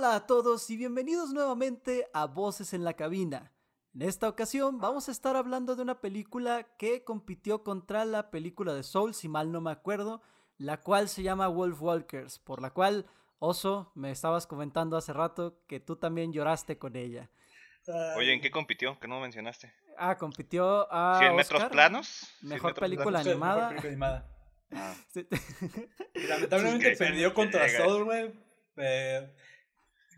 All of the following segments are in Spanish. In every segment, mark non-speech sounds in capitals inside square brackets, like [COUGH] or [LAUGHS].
Hola a todos y bienvenidos nuevamente a Voces en la Cabina. En esta ocasión vamos a estar hablando de una película que compitió contra la película de Soul, si mal no me acuerdo, la cual se llama Wolf Walkers, por la cual, Oso, me estabas comentando hace rato que tú también lloraste con ella. Oye, ¿en qué compitió? Que no mencionaste. Ah, compitió a. ¿100 metros planos? Mejor película animada. Mejor película animada. Ah. [LAUGHS] Sí. Lamentablemente Sí, perdió contra. Soul, güey. Eh,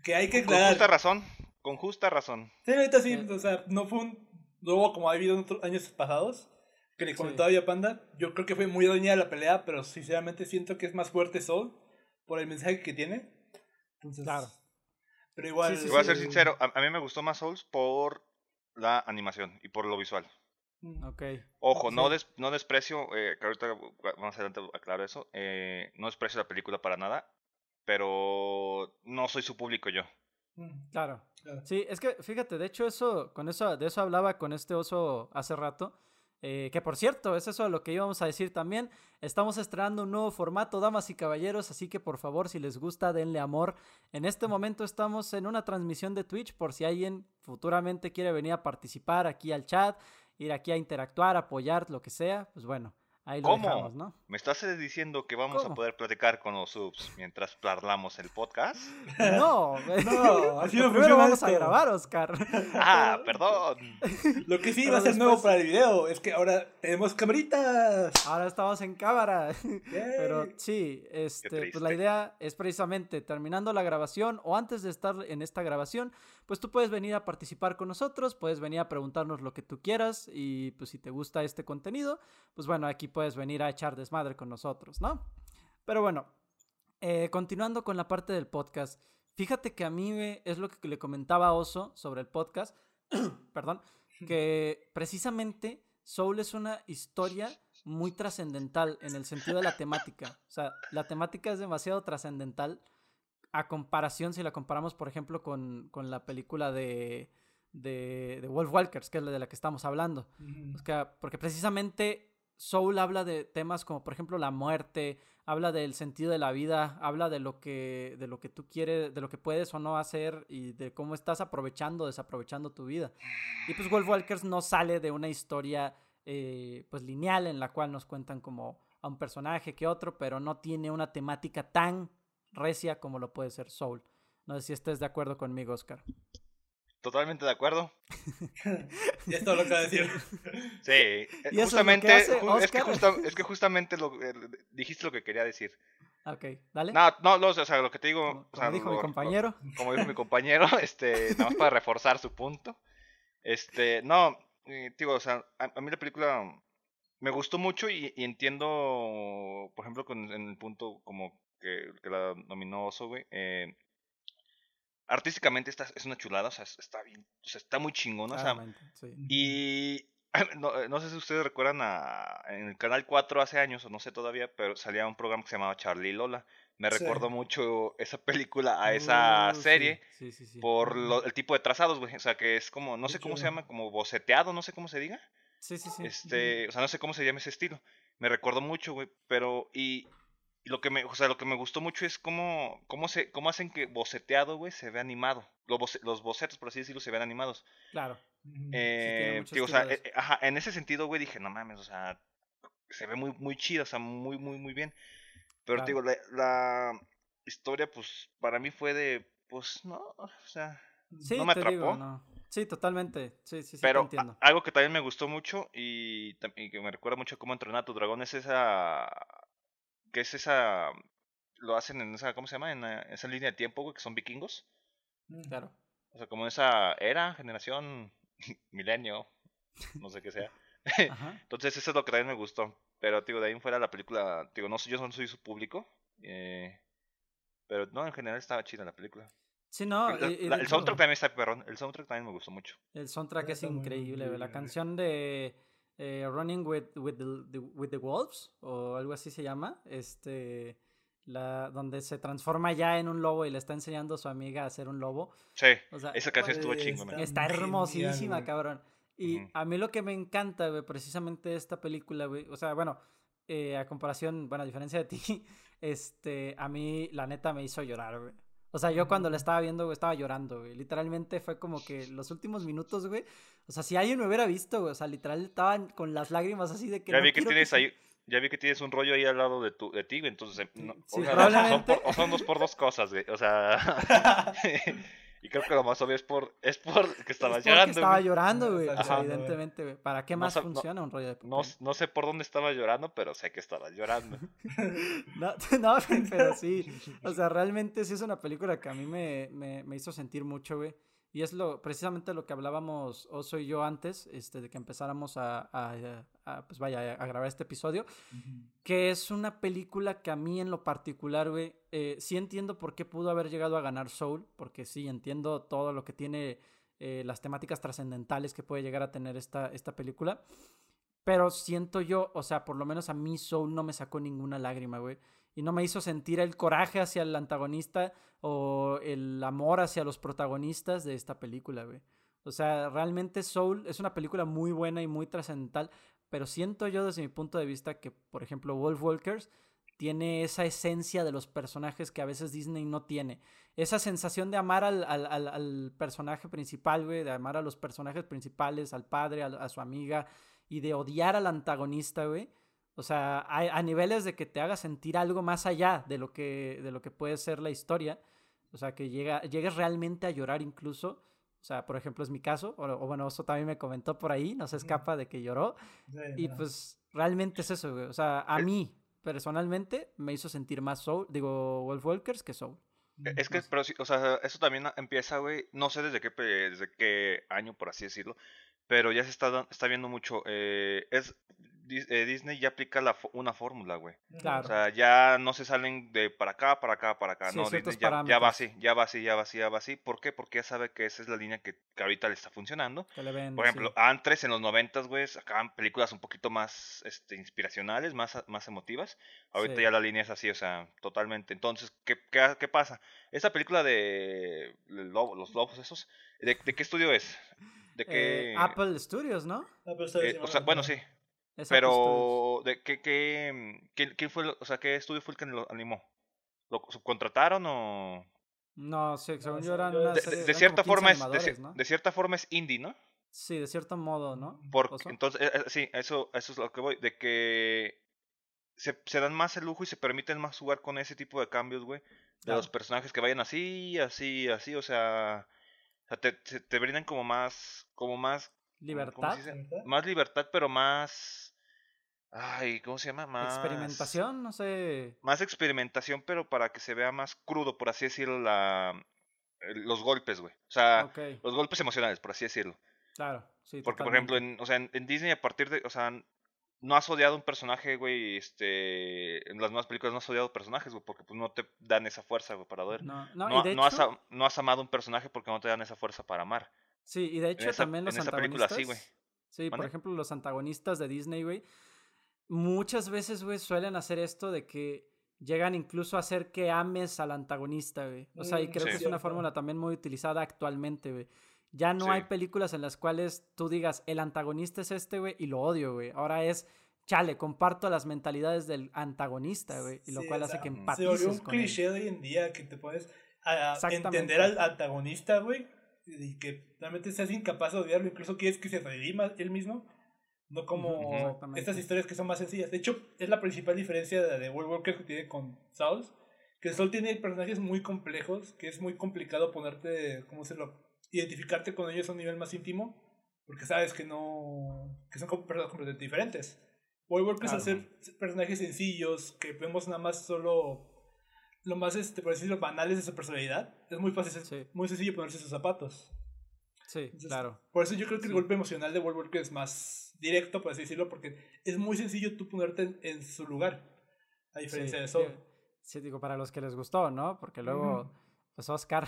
que hay que Con justa aclarar. razón. Con justa razón. Sí, ahorita sí, Eh. o sea, no fue un. No hubo como ha habido en otros años pasados. Que le Sí. comentaba yo a Panda. Yo creo que fue muy doña la pelea, pero sinceramente siento que es más fuerte Soul por el mensaje que tiene. Entonces. Claro. Pero igual. Sí, sí, voy a ser sí. sincero, a, a mí me gustó más Souls por la animación y por lo visual. Mm. Ok. Ojo, no, Sí. des- no desprecio, eh, que ahorita más adelante aclaro eso, eh, no desprecio la película para nada, pero no soy su público yo. Mm. Claro. Claro. Sí, es que fíjate, de hecho eso, con eso, de eso hablaba con este oso hace rato. eh, que por cierto, es eso lo que íbamos a decir también. Estamos estrenando un nuevo formato, damas y caballeros, así que por favor, si les gusta, denle amor. En este momento estamos en una transmisión de Twitch, por si alguien futuramente quiere venir a participar aquí al chat, ir aquí a interactuar, apoyar, lo que sea, pues bueno, ahí lo ¿Cómo? dejamos, ¿no? ¿Me estás diciendo que vamos ¿Cómo? a poder platicar con los subs mientras hablamos el podcast? [LAUGHS] No, [LAUGHS] No, así no [LAUGHS] primero vamos a grabar, Oscar. Ah, perdón. Lo que sí Pero va a ser nuevo para el video es que ahora tenemos camaritas. Ahora estamos en cámara. Pero sí, este, pues la idea es precisamente terminando la grabación o antes de estar en esta grabación, pues tú puedes venir a participar con nosotros, puedes venir a preguntarnos lo que tú quieras y pues si te gusta este contenido, pues bueno, aquí puedes venir a echar desmadre con nosotros, ¿no? Pero bueno, eh, continuando con la parte del podcast, fíjate que a mí me- es lo que le comentaba a Oso sobre el podcast, [CLEARS THROAT] perdón, que precisamente Soul es una historia muy trascendental en el sentido de la temática. O sea, la temática es demasiado trascendental a comparación, si la comparamos, por ejemplo, con, con la película de, de, de Wolf Walkers, que es la de la que estamos hablando. Mm. O sea, porque precisamente Soul habla de temas como, por ejemplo, la muerte, habla del sentido de la vida, habla de lo que, de lo que tú quieres, de lo que puedes o no hacer y de cómo estás aprovechando o desaprovechando tu vida. Y pues Wolf Walkers no sale de una historia eh, pues lineal en la cual nos cuentan como a un personaje que otro, pero no tiene una temática tan recia como lo puede ser Soul. No sé si estés de acuerdo conmigo, Oscar. Totalmente de acuerdo. [LAUGHS] Ya es todo lo que va a decir. Sí, eh, [LAUGHS] ¿Y eso es lo que justamente, es, que justa- es que justamente lo, eh, dijiste lo que quería decir. Ok, dale. No, no, no, o sea, lo que te digo, como, o sea, como dijo lo- mi compañero. lo- como dijo mi compañero, [LAUGHS] este, nada más para reforzar su punto. Este, no, eh, digo, o sea, a, a mí la película me gustó mucho y, y entiendo, por ejemplo, con, en el punto como que, que la nominó Oso, güey, eh, artísticamente está, es una chulada, o sea, es- está bien, o sea, está muy chingón, o sea, sí. y [LAUGHS] no, eh, no sé si ustedes recuerdan a, en el canal 4 hace años, o no sé todavía, pero salía un programa que se llamaba Charlie y Lola. Me Sí. recordó mucho esa película a esa Uh, serie sí, por lo- el tipo de trazados, güey. O sea, que es como, no sé cómo se llama, como boceteado, no sé cómo se diga. Sí, sí, sí. Este, o sea, no sé cómo se llama ese estilo. Me recordó mucho, güey, pero y, y lo que me, o sea, lo que me gustó mucho es cómo cómo se cómo hacen que boceteado, güey, se ve animado. Los, boce- los bocetos, por así decirlo, se ven animados. Claro. Eh, digo, o sea, eh, ajá, en ese sentido, güey, dije, no mames, o sea, se ve muy, muy chido, o sea, muy, muy, muy bien. Pero te digo, la, la historia, pues, para mí fue de, pues, no, o sea, Sí, no me atrapó. digo, no. Sí, totalmente. Sí, sí, sí, pero entiendo. algo que también me gustó mucho y que me recuerda mucho a cómo entrenar a tu dragón es esa, que es esa, lo hacen en esa, ¿cómo se llama? En la- esa línea de tiempo, güey, que son vikingos. Mm. Claro. O sea, como esa era, generación, [LAUGHS] milenio, no sé qué sea. [LAUGHS] [LAUGHS] Ajá. Entonces eso es lo que también me gustó. Pero, digo, de ahí en fuera la película, digo, no sé, yo no soy su público. eh, pero no, en general estaba chida la película. Sí, no. La- y- y la- el soundtrack también está perrón. El soundtrack también me gustó mucho. El soundtrack es increíble. güey. La canción de eh, Running with, with, the, the- with the Wolves, o algo así se llama, este, la, donde se transforma ya en un lobo y le está enseñando a su amiga a ser un lobo. Sí, O sea, esa canción estuvo Güey, chingona. Está hermosísima, cabrón. Y a mí lo que me encanta, güey, precisamente esta película, güey, o sea, bueno, eh, a comparación, bueno, a diferencia de ti, [LAUGHS] este, a mí la neta me hizo llorar, güey. O sea, yo cuando la estaba viendo, güey, estaba llorando, güey. Literalmente fue como que los últimos minutos, güey. O sea, si alguien me hubiera visto, güey. O sea, literal estaban con las lágrimas así de que. Ya no vi que tienes ahí, ya vi que tienes un rollo ahí al lado de tu, de ti, güey, entonces eh, no, Sí, o sea, probablemente. son, por- o son dos por dos cosas, güey. O sea, [LAUGHS] [LAUGHS] y creo que lo más obvio es por, es por que Es estabas porque llorando, estaba güey. llorando, güey. evidentemente, güey. ¿Para qué más no- funciona un rollo de papel? No, no sé por dónde estaba llorando, pero sé que estabas llorando. [LAUGHS] No, [LAUGHS] no, pero sí. [LAUGHS] O sea, realmente sí es una película que a mí me, me, me hizo sentir mucho, güey. Y es lo, precisamente lo que hablábamos Oso y yo antes, este, de que empezáramos a, a- a, pues vaya, a grabar este episodio. Que es una película que a mí en lo particular, güey, eh, sí entiendo por qué pudo haber llegado a ganar Soul, porque sí entiendo todo lo que tiene, eh, las temáticas trascendentales que puede llegar a tener esta, esta película. Pero siento yo, o sea, por lo menos a mí Soul no me sacó ninguna lágrima, güey. Y no me hizo sentir el coraje hacia el antagonista o el amor hacia los protagonistas de esta película, güey. O sea, realmente Soul es una película muy buena y muy trascendental, pero siento yo desde mi punto de vista que, por ejemplo, Wolf Walkers tiene esa esencia de los personajes que a veces Disney no tiene. Esa sensación de amar al, al, al, personaje principal, güey, de amar a los personajes principales, al padre, a, a su amiga, y de odiar al antagonista, güey. O sea, a, a, niveles de que te haga sentir algo más allá de lo que, de lo que puede ser la historia. O sea, que llega, llegues realmente a llorar incluso. O sea, por ejemplo, es mi caso. O, o bueno, eso también me comentó por ahí. No se escapa de que lloró. Sí, Y no. pues realmente es eso, güey. O sea, a mí, personalmente, me hizo sentir más Soul, digo, Wolf Walkers que Soul. E, Es que, pero sí, o sea, eso también empieza, güey, no sé desde qué, desde qué año, por así decirlo, pero ya se está, está viendo mucho, eh, es, eh, Disney ya aplica la, una fórmula, güey. Claro. O sea, ya no se salen de para acá, para acá, para acá. Sí, no, ciertos Disney ya, ya va así, ya va así, ya va así, ya va así. ¿Por qué? Porque ya sabe que esa es la línea que, que ahorita le está funcionando. Que le Por ejemplo, sí. antes en los noventas, güey, sacaban películas un poquito más este, inspiracionales, más, más emotivas. Ahorita Sí. ya la línea es así, o sea, totalmente. Entonces, ¿qué, qué, qué pasa? Esta película de lobo- los lobos esos, ¿de, de qué estudio es? ¿De qué? Eh, Apple Studios, ¿no? No, pero está eh, o sea, bueno, no. sí. Pero ¿de qué, qué, qué, quién fue, o sea, qué estudio fue el que lo animó? ¿Lo subcontrataron o...? No, sí, según yo eran una serie- de- cierta como 15 forma es, de, cierta forma es indie, ¿no? Sí, de cierto modo, ¿no? Porque, Oso? entonces, eh, eh, sí, eso, eso es lo que voy, de que se, se dan más el lujo y se permiten más jugar con ese tipo de cambios, güey. De los personajes que vayan así, así, así, o sea, o sea, te, te, te brindan como más, como más, ¿cómo se Libertad, dice? ¿Verdad? Más libertad, pero más, ay, ¿cómo se llama? Más... experimentación, no sé. Más experimentación, pero para que se vea más crudo, por así decirlo, la, el- los golpes, güey. O sea, los golpes emocionales, por así decirlo. claro, sí. Porque, por ejemplo, en, o sea, en, en Disney a partir de, o sea, no has odiado un personaje, güey, este, en las nuevas películas no has odiado personajes, güey, porque pues no te dan esa fuerza, güey, para odiar. No, no, No, y de no has, hecho, no has amado un personaje porque no te dan esa fuerza para amar. Sí, y de hecho esa- también los en esa película sí, güey. antagonistas. Sí, por ejemplo, los antagonistas de Disney, güey, muchas veces, güey, suelen hacer esto de que llegan incluso a hacer que ames al antagonista, güey. O sea, y Mm, creo Sí. que es una fórmula también muy utilizada actualmente, güey. Ya no Sí. hay películas en las cuales tú digas, el antagonista es este, güey, y lo odio, güey. Ahora es, chale, comparto las mentalidades del antagonista, güey. Y lo Sí, cual hace que se Se empatices volvió un él. cliché de hoy en día que te puedes a- entender al antagonista, güey, y que realmente seas incapaz de odiarlo, incluso quieres que se redima él mismo, no como estas historias que son más sencillas. De hecho, es la principal diferencia de, de World Walker que tiene con Souls, que Soul tiene personajes muy complejos, que es muy complicado ponerte, ¿cómo se lo identificarte con ellos a un nivel más íntimo, porque sabes que no, que son personas completamente diferentes. World Walker es Claro. hacer personajes sencillos, que vemos nada más solo lo más, este, por decirlo, banales de su personalidad. Es muy fácil, Sí. muy sencillo ponerse sus zapatos. Sí, Entonces, claro. Por eso yo creo que el golpe emocional de World Walker es más directo, por así decirlo, porque es muy sencillo tú ponerte en, en su lugar, a diferencia sí, de Soul. digo- Sí, digo, para los que les gustó, ¿no? Porque luego, pues Oscar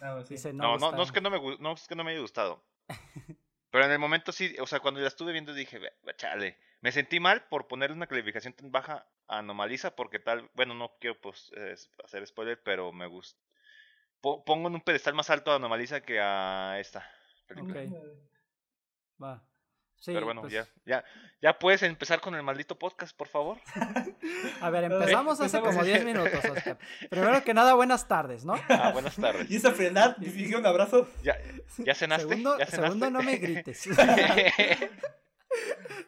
Ah, [LAUGHS] sí. dice, no, No, no, gusta". no es que no me, no es que no me haya gustado. [LAUGHS] Pero en el momento sí, o sea, cuando la estuve viendo dije, "Ve- ve, chale. Me sentí mal por ponerle una calificación tan baja Anomaliza porque tal, bueno, no quiero pues eh, hacer spoiler, pero me gusta. pongo en un pedestal más alto a Anomaliza que a esta película. Ok. Va. Sí, Pero bueno, pues, ya, ya, ya puedes empezar con el maldito podcast, por favor. [LAUGHS] A ver, empezamos hace como 10 minutos, Oscar. [LAUGHS] Primero que nada, buenas tardes, ¿no? Ah, buenas tardes. Y esa frenar, y dije un abrazo. ¿Ya, ya cenaste? Segundo, ¿Ya cenaste? segundo, no me [LAUGHS] grites.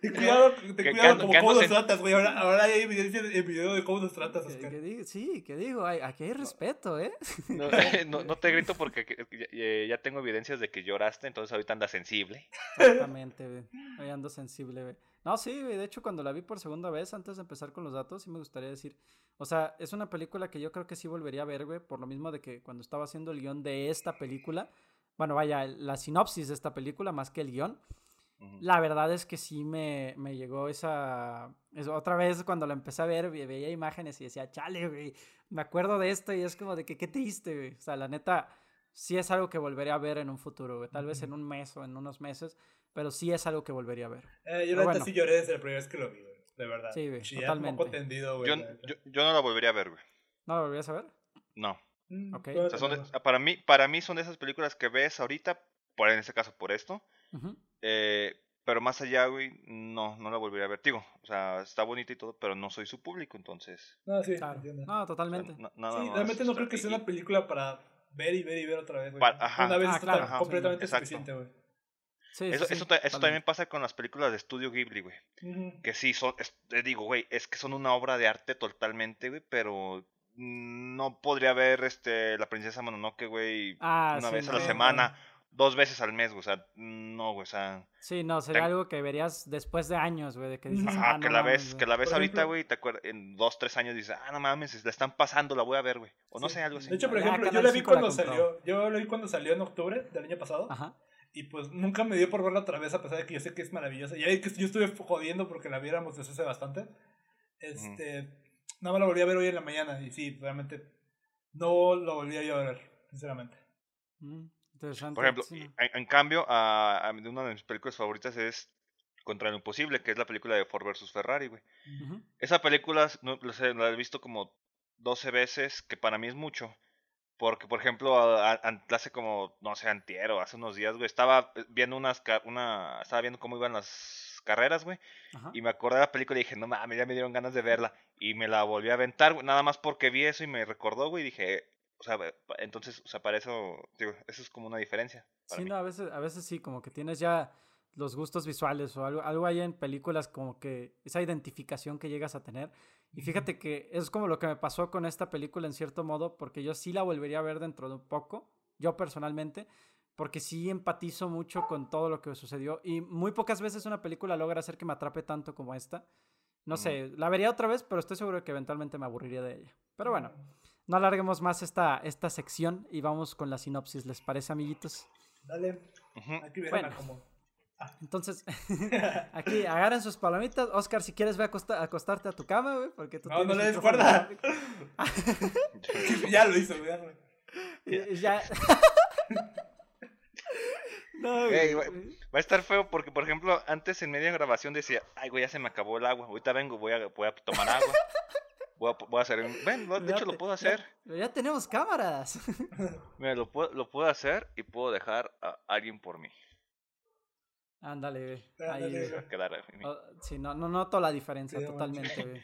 Ten cuidado, ten cuidado como que cómo nos tratas, güey. Ahora, ahora hay evidencia en video de cómo nos tratas, Oscar. que digo- sí, que digo, hay- aquí hay respeto, ¿eh? No, [LAUGHS] [LAUGHS] no, no te grito porque que- ya, ya- ya tengo evidencias de que lloraste, entonces ahorita andas sensible. Exactamente, güey. Hoy ando sensible, güey. No, sí, güey. De hecho, cuando la vi por segunda vez, antes de empezar con los datos, sí me gustaría decir. O sea, es una película que yo creo que sí volvería a ver, güey. Por lo mismo de que cuando estaba haciendo el guion de esta película, bueno, vaya, la sinopsis de esta película más que el guion, La verdad es que sí me, me llegó esa, es- Otra vez cuando la empecé a ver, ve- veía imágenes y decía, chale, güey, me acuerdo de esto y es como de que qué triste, güey. O sea, la neta, sí es algo que volveré a ver en un futuro, güey. Tal vez en un mes o en unos meses, pero sí es algo que volvería a ver. Eh, yo la neta bueno. sí lloré desde la primera vez que lo vi, güey. De verdad. Sí, güey, Chillar totalmente. tendido, güey. Yo, la yo, yo no la volvería a ver, güey. ¿No lo volverías a ver? No. Mm, ok. puedo O sea, son de- para, mí, para mí son de esas películas que ves ahorita, por en este caso por esto, Ujú. Eh, pero más allá, güey, no, no la volvería a ver. Digo, o sea, está bonita y todo, pero no soy su público, entonces. No, sí, Claro. No, o sea, totalmente. nada Sí, realmente no o creo que sea una película para ver y ver y ver otra vez, güey. Pa- ajá. Una vez Ah, está claro, ajá, completamente suficiente, güey. Sí, Eso, sí, eso, sí, eso también pasa con las películas de estudio Ghibli, güey. Que sí, son, es- te digo, güey, es que son una obra de arte totalmente, güey, pero no podría ver este La Princesa Mononoke, güey, Ah, una sí, vez a la semana, dos veces al mes, güey, o sea, no, güey, o sea, Sí, no, sería algo que verías después de años, güey, de que dices, ajá, ah, que no la mames, ves, güey". que la ves ahorita, güey, y te acuer- en dos, tres años dices, ah, no mames, la están pasando, la voy a ver, güey, o no Sí. sé, algo así. De hecho, por ejemplo, yo la vi 5 la cuando salió. Yo la vi cuando salió en octubre del año pasado. Ajá. Y pues nunca me dio por verla otra vez, a pesar de que yo sé que es maravillosa. Y ahí que yo estuve jodiendo porque la viéramos desde hace bastante. Este. Nada más la volví a ver hoy en la mañana. Y sí, realmente. No lo volví a yo a ver, sinceramente. Mm, interesante. Por ejemplo, sí, en, en cambio, a, una de mis películas favoritas es Contra lo Imposible, que es la película de Ford vs. Ferrari, güey. Esa película no, la he visto como 12 veces, que para mí es mucho. Porque, por ejemplo, a- hace como, no sé, antiero, hace unos días, güey, estaba viendo unas, una, estaba viendo cómo iban las carreras, güey, Ajá. y me acordé de la película y dije, no mames, ya me dieron ganas de verla. Y me la volví a aventar, güey, nada más porque vi eso y me recordó, güey, y dije, o sea, entonces, o sea, para eso, digo, eso es como una diferencia. Para Sí, mí. no, a veces, a veces sí, como que tienes ya los gustos visuales o algo, algo ahí en películas como que esa identificación que llegas a tener. Y fíjate que es como lo que me pasó con esta película en cierto modo, porque yo sí la volvería a ver dentro de un poco, yo personalmente, porque sí empatizo mucho con todo lo que sucedió y muy pocas veces una película logra hacer que me atrape tanto como esta. No Ujú. sé, la vería otra vez, pero estoy seguro de que eventualmente me aburriría de ella. Pero bueno, no alarguemos más esta, esta sección y vamos con la sinopsis, ¿les parece, amiguitos? Dale, aquí Bueno. como. Entonces, [LAUGHS] aquí agarren sus palomitas. Oscar, si quieres, ve a acosta- acostarte a tu cama, güey, porque tú No, no le des cuerda. [LAUGHS] ya lo hizo, güey. ya, güey. Ya. [LAUGHS] no, Ey, güey. güey. Va a estar feo porque, por ejemplo, antes en media grabación decía, ay, güey, ya se me acabó el agua. Ahorita vengo, voy a, voy a tomar agua. Voy a, voy a hacer un... Ven, lo- de Ya hecho te- lo puedo ya- hacer. Pero ya tenemos cámaras. [LAUGHS] Mira, lo puedo, lo puedo hacer y puedo dejar a alguien por mí. Ándale, güey. Ahí, güey. Se va a quedar. Oh, sí, no, no noto la diferencia Sí, totalmente, güey.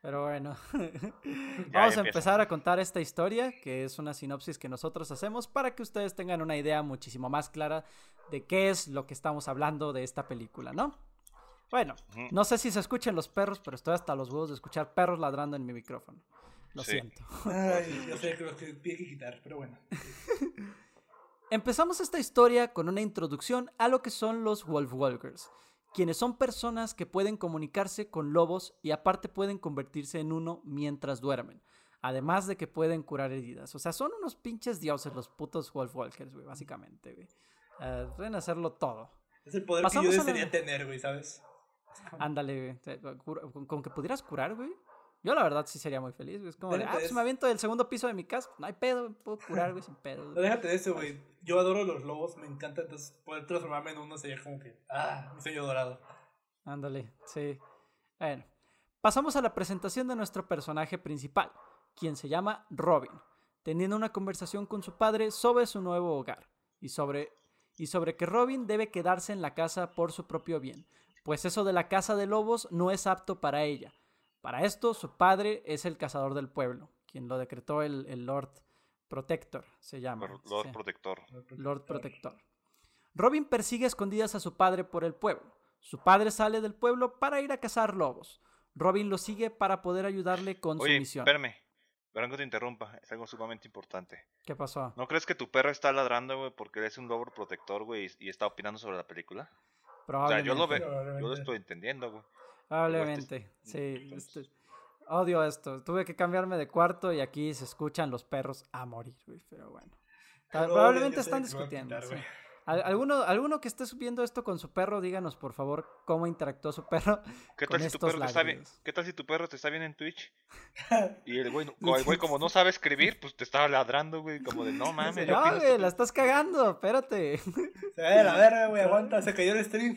Pero bueno. [LAUGHS] Ya, Vamos ya a empezar a contar esta historia, que es una sinopsis que nosotros hacemos para que ustedes tengan una idea muchísimo más clara de qué es lo que estamos hablando de esta película, ¿no? Bueno, no sé si se escuchan los perros, pero estoy hasta los huevos de escuchar perros ladrando en mi micrófono. Lo Sí. siento. Ay, yo sé que lo que tiene que quitar, pero bueno. [LAUGHS] Empezamos esta historia con una introducción a lo que son los Wolfwalkers, quienes son personas que pueden comunicarse con lobos y aparte pueden convertirse en uno mientras duermen. Además de que pueden curar heridas. O sea, son unos pinches dioses los putos Wolfwalkers, güey, básicamente, güey. Eh, pueden hacerlo todo. Es el poder Pasamos que yo la- desearía tener, güey, ¿sabes? Ándale, güey. Con, con que pudieras curar, güey. Yo la verdad sí sería muy feliz, güey. Es como, de, ah, pues me aviento del segundo piso de mi casa. No hay pedo, güey, puedo curar, güey, sin pedo. No güey. déjate de eso, güey. Yo adoro los lobos, me encanta, entonces poder transformarme en uno sería como que, ah, mi sueño dorado. Ándale, sí. Bueno, pasamos a la presentación de nuestro personaje principal, quien se llama Robin, teniendo una conversación con su padre sobre su nuevo hogar y sobre y sobre que Robin debe quedarse en la casa por su propio bien, pues eso de la casa de lobos no es apto para ella. Para esto, su padre es el cazador del pueblo, quien lo decretó el, el Lord Protector, se llama. Lord sí. Protector. Lord Protector. Robin persigue a escondidas a su padre por el pueblo. Su padre sale del pueblo para ir a cazar lobos. Robin lo sigue para poder ayudarle con Oye, su misión. espérame. Perdón que te interrumpa. Es algo sumamente importante. ¿Qué pasó? ¿No crees que tu perro está ladrando, güey, porque eres un lobo protector, güey, y, y está opinando sobre la película? O sea, Probablemente. yo lo veo. Yo lo Probablemente. estoy entendiendo, güey. Probablemente. Sí. este- odio esto. Tuve que cambiarme de cuarto y aquí se escuchan los perros a morir, güey. Pero bueno. Probablemente están discutiendo. quitar, sí. Güey. Al- ¿Alguno, alguno que esté subiendo esto con su perro, díganos por favor cómo interactuó su perro. [LAUGHS] ¿Qué con tal, si tu perro te está bien? ¿Qué tal si tu perro te está bien en Twitch? [LAUGHS] Y el güey, el güey como no sabe escribir, pues te estaba ladrando, güey, como de no [LAUGHS] mames. No, güey, esto". la estás cagando, espérate. Se va de la verga, güey, aguanta, se cayó el stream.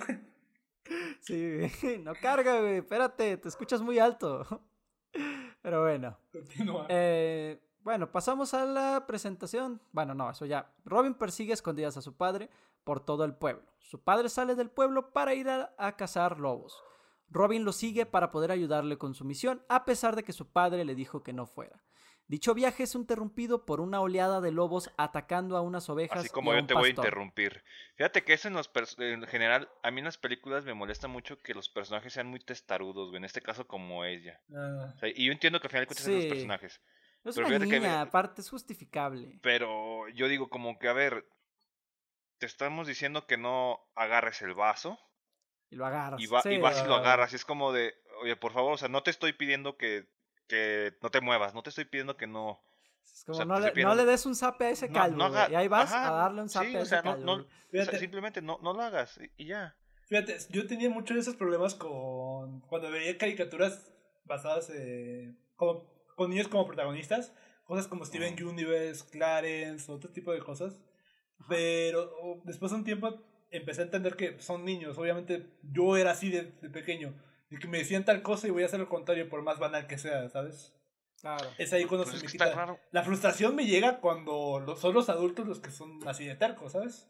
Sí, güey, no carga, güey, espérate, te escuchas muy alto. Pero bueno. Continúa. Eh, bueno, pasamos a la presentación. Bueno, no, eso ya. Robin persigue escondidas a su padre por todo el pueblo. Su padre sale del pueblo para ir a, a cazar lobos. Robin lo sigue para poder ayudarle con su misión, a pesar de que su padre le dijo que no fuera. Dicho viaje es interrumpido por una oleada de lobos atacando a unas ovejas. Así y como a yo te voy a interrumpir. Fíjate que eso en los en general, a mí en las películas me molesta mucho que los personajes sean muy testarudos, güey. En este caso como ella. Ah, O sea, y yo entiendo que al final de cuentas son los Sí. Personajes. Es Pero una fíjate que- niña, aparte, es justificable. Pero yo digo como que, a ver, te estamos diciendo que no agarres el vaso Y lo agarras. y, va, y Sí. vas y lo agarras. Y es como de, oye, por favor, o sea, no te estoy pidiendo que, que no te muevas, no te estoy pidiendo que no... Es como sea, no, le, no le des un zape a ese No, calvo, no y ahí vas ajá, a darle un zape sí, a o ese sea, no- calvo. no- o sea, simplemente no, no lo hagas y, y ya. Fíjate, yo tenía muchos de esos problemas con cuando veía caricaturas basadas eh, como, con niños como protagonistas, cosas como Steven Ujú. Universe, Clarence, otro tipo de cosas. Pero oh, después de un tiempo empecé a entender que son niños. Obviamente yo era así de, de pequeño. Y que me decían tal cosa y voy a hacer lo contrario por más banal que sea, ¿sabes? Claro. Es ahí cuando Pues se me quita. La frustración me llega cuando lo- son los adultos los que son así de tercos, ¿sabes?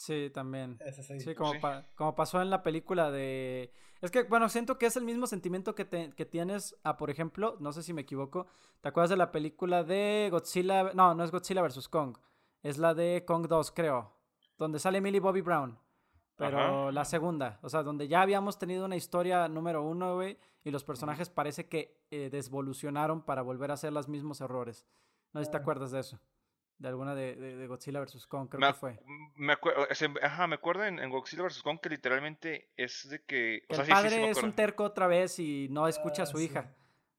Sí, también. Sí. Sí, como, sí. pa- como pasó en la película de... Es que, bueno, siento que es el mismo sentimiento que, te- que tienes a, por ejemplo, no sé si me equivoco, ¿te acuerdas de la película de Godzilla? No, no es Godzilla vs. Kong, es la de Kong 2, creo, donde sale Millie Bobby Brown, pero Ajá. la segunda, o sea, donde ya habíamos tenido una historia número uno, güey, y los personajes parece que eh, desvolucionaron para volver a hacer los mismos errores. No sé si te acuerdas de eso, de alguna de, de- de Godzilla vs. Kong, creo me, que fue. me acuerdo, ajá, me acuerdo en, en Godzilla vs. Kong que literalmente es de que... Que o sea, el sí, sí, padre sí, es un terco otra vez y no escucha a Ah, su sí. hija.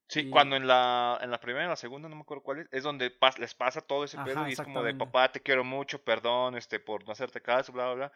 Sí, y- cuando en la, en la primera y la segunda, no me acuerdo cuál es, es donde pas- les pasa todo ese Ajá, pedo y es como de, papá, te quiero mucho, perdón, este, por no hacerte caso, bla, bla, bla.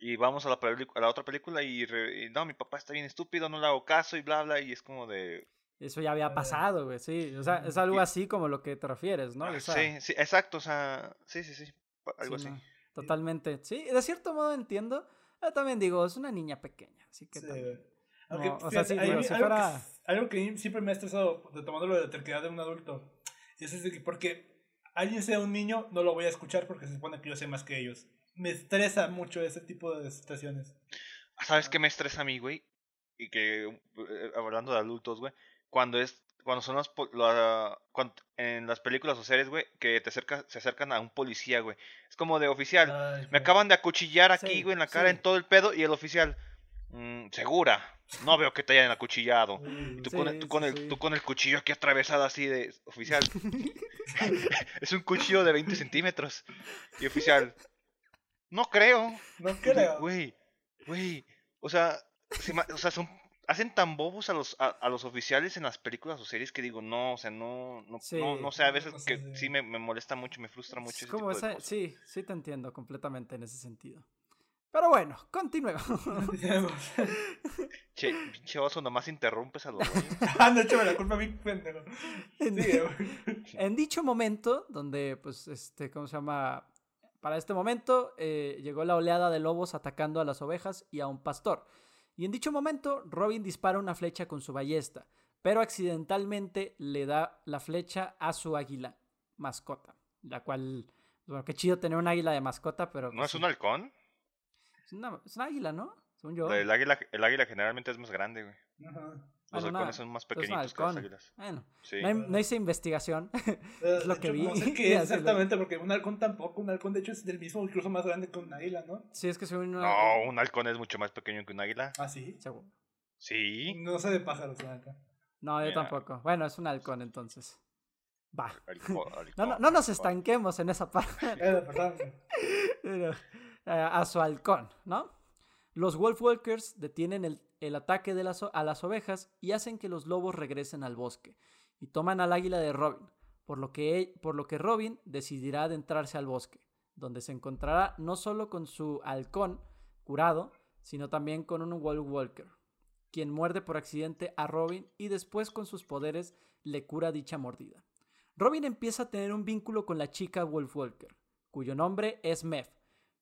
Y vamos a la, pelicu- a la otra película y, re- y, no, mi papá está bien estúpido, no le hago caso y bla, bla, y es como de... Eso ya había Ah. pasado, güey, sí. O sea, es algo así como lo que te refieres, ¿no? ah, O sea, sí, sí, exacto, o sea, sí, sí, sí, algo sí, así. no, totalmente. Sí, de cierto modo entiendo. Yo también digo, es una niña pequeña, así que Sí, también. Aunque, No, o sea, sí, digo, mi- si algo, fuera- que, algo que siempre me ha estresado, retomando lo de la terquedad de un adulto, es ese que porque alguien sea un niño, no lo voy a escuchar porque se supone que yo sé más que ellos. Me estresa mucho ese tipo de situaciones. ¿Sabes qué me estresa a mí, güey? Y que, eh, hablando de adultos, güey, cuando es, cuando son las, la- cuan- en las películas o series, güey, que te acerca, se acercan a un policía, güey. Es como de oficial, Ay, me güey. acaban de acuchillar aquí, Sí, güey, en la cara, sí. en todo el pedo, y el oficial, "Mm, segura, no veo que te hayan acuchillado. [LAUGHS] Y tú, Sí, con el, tú, con el, tú con el cuchillo aquí atravesado así de oficial. [LAUGHS] [LAUGHS] es un cuchillo de 20 centímetros. Y oficial, no creo. No creo. Güey, güey. O sea, o sea, son, hacen tan bobos a los, a, a los oficiales en las películas o series que digo, no, o sea, no, no, Sí. no, no sé, a veces que sí. me, me molesta mucho, me frustra mucho Es ese como tipo de cosas. sí, sí te entiendo completamente en ese sentido. Pero bueno, continuemos. [LAUGHS] Che, pinche oso, nomás interrumpes a los [LAUGHS] ah, no, échame la culpa a mí, pendejo. En, [LAUGHS] en dicho momento, donde, pues, este, ¿cómo se llama? Para este momento eh, llegó la oleada de lobos atacando a las ovejas y a un pastor. Y en dicho momento, Robin dispara una flecha con su ballesta, pero accidentalmente le da la flecha a su águila mascota, la cual Bueno, qué chido tener un águila de mascota, pero. ¿No pues, es un halcón? Es, una- es un águila, ¿no? Según yo. El águila, el águila generalmente es más grande, güey. Ajá. Los Bueno, halcones no, son más es pequeñitos que las águilas. Bueno, Sí. no, hay- no hice investigación. [LAUGHS] Eh, lo que hecho, vi. No sé [LAUGHS] qué es exactamente, porque un halcón tampoco. Un halcón, de hecho, es del mismo, incluso más grande que un águila, ¿no? sí, es que soy una. No, un halcón es mucho más pequeño que un águila. Ah, sí. Seguro. Sí. No sé de pájaros, la. No, yo Mira. tampoco. Bueno, es un halcón entonces. Va. [LAUGHS] No, no, no nos estanquemos en esa parte. Perdón. Pero, eh, a su halcón, ¿no? Los Wolfwalkers detienen el, el ataque a las ovejas y hacen que los lobos regresen al bosque y toman al águila de Robin, por lo que, e- por lo que Robin decidirá adentrarse al bosque, donde se encontrará no solo con su halcón curado, sino también con un Wolfwalker, quien muerde por accidente a Robin y después con sus poderes le cura dicha mordida. Robin empieza a tener un vínculo con la chica Wolfwalker, cuyo nombre es Mev.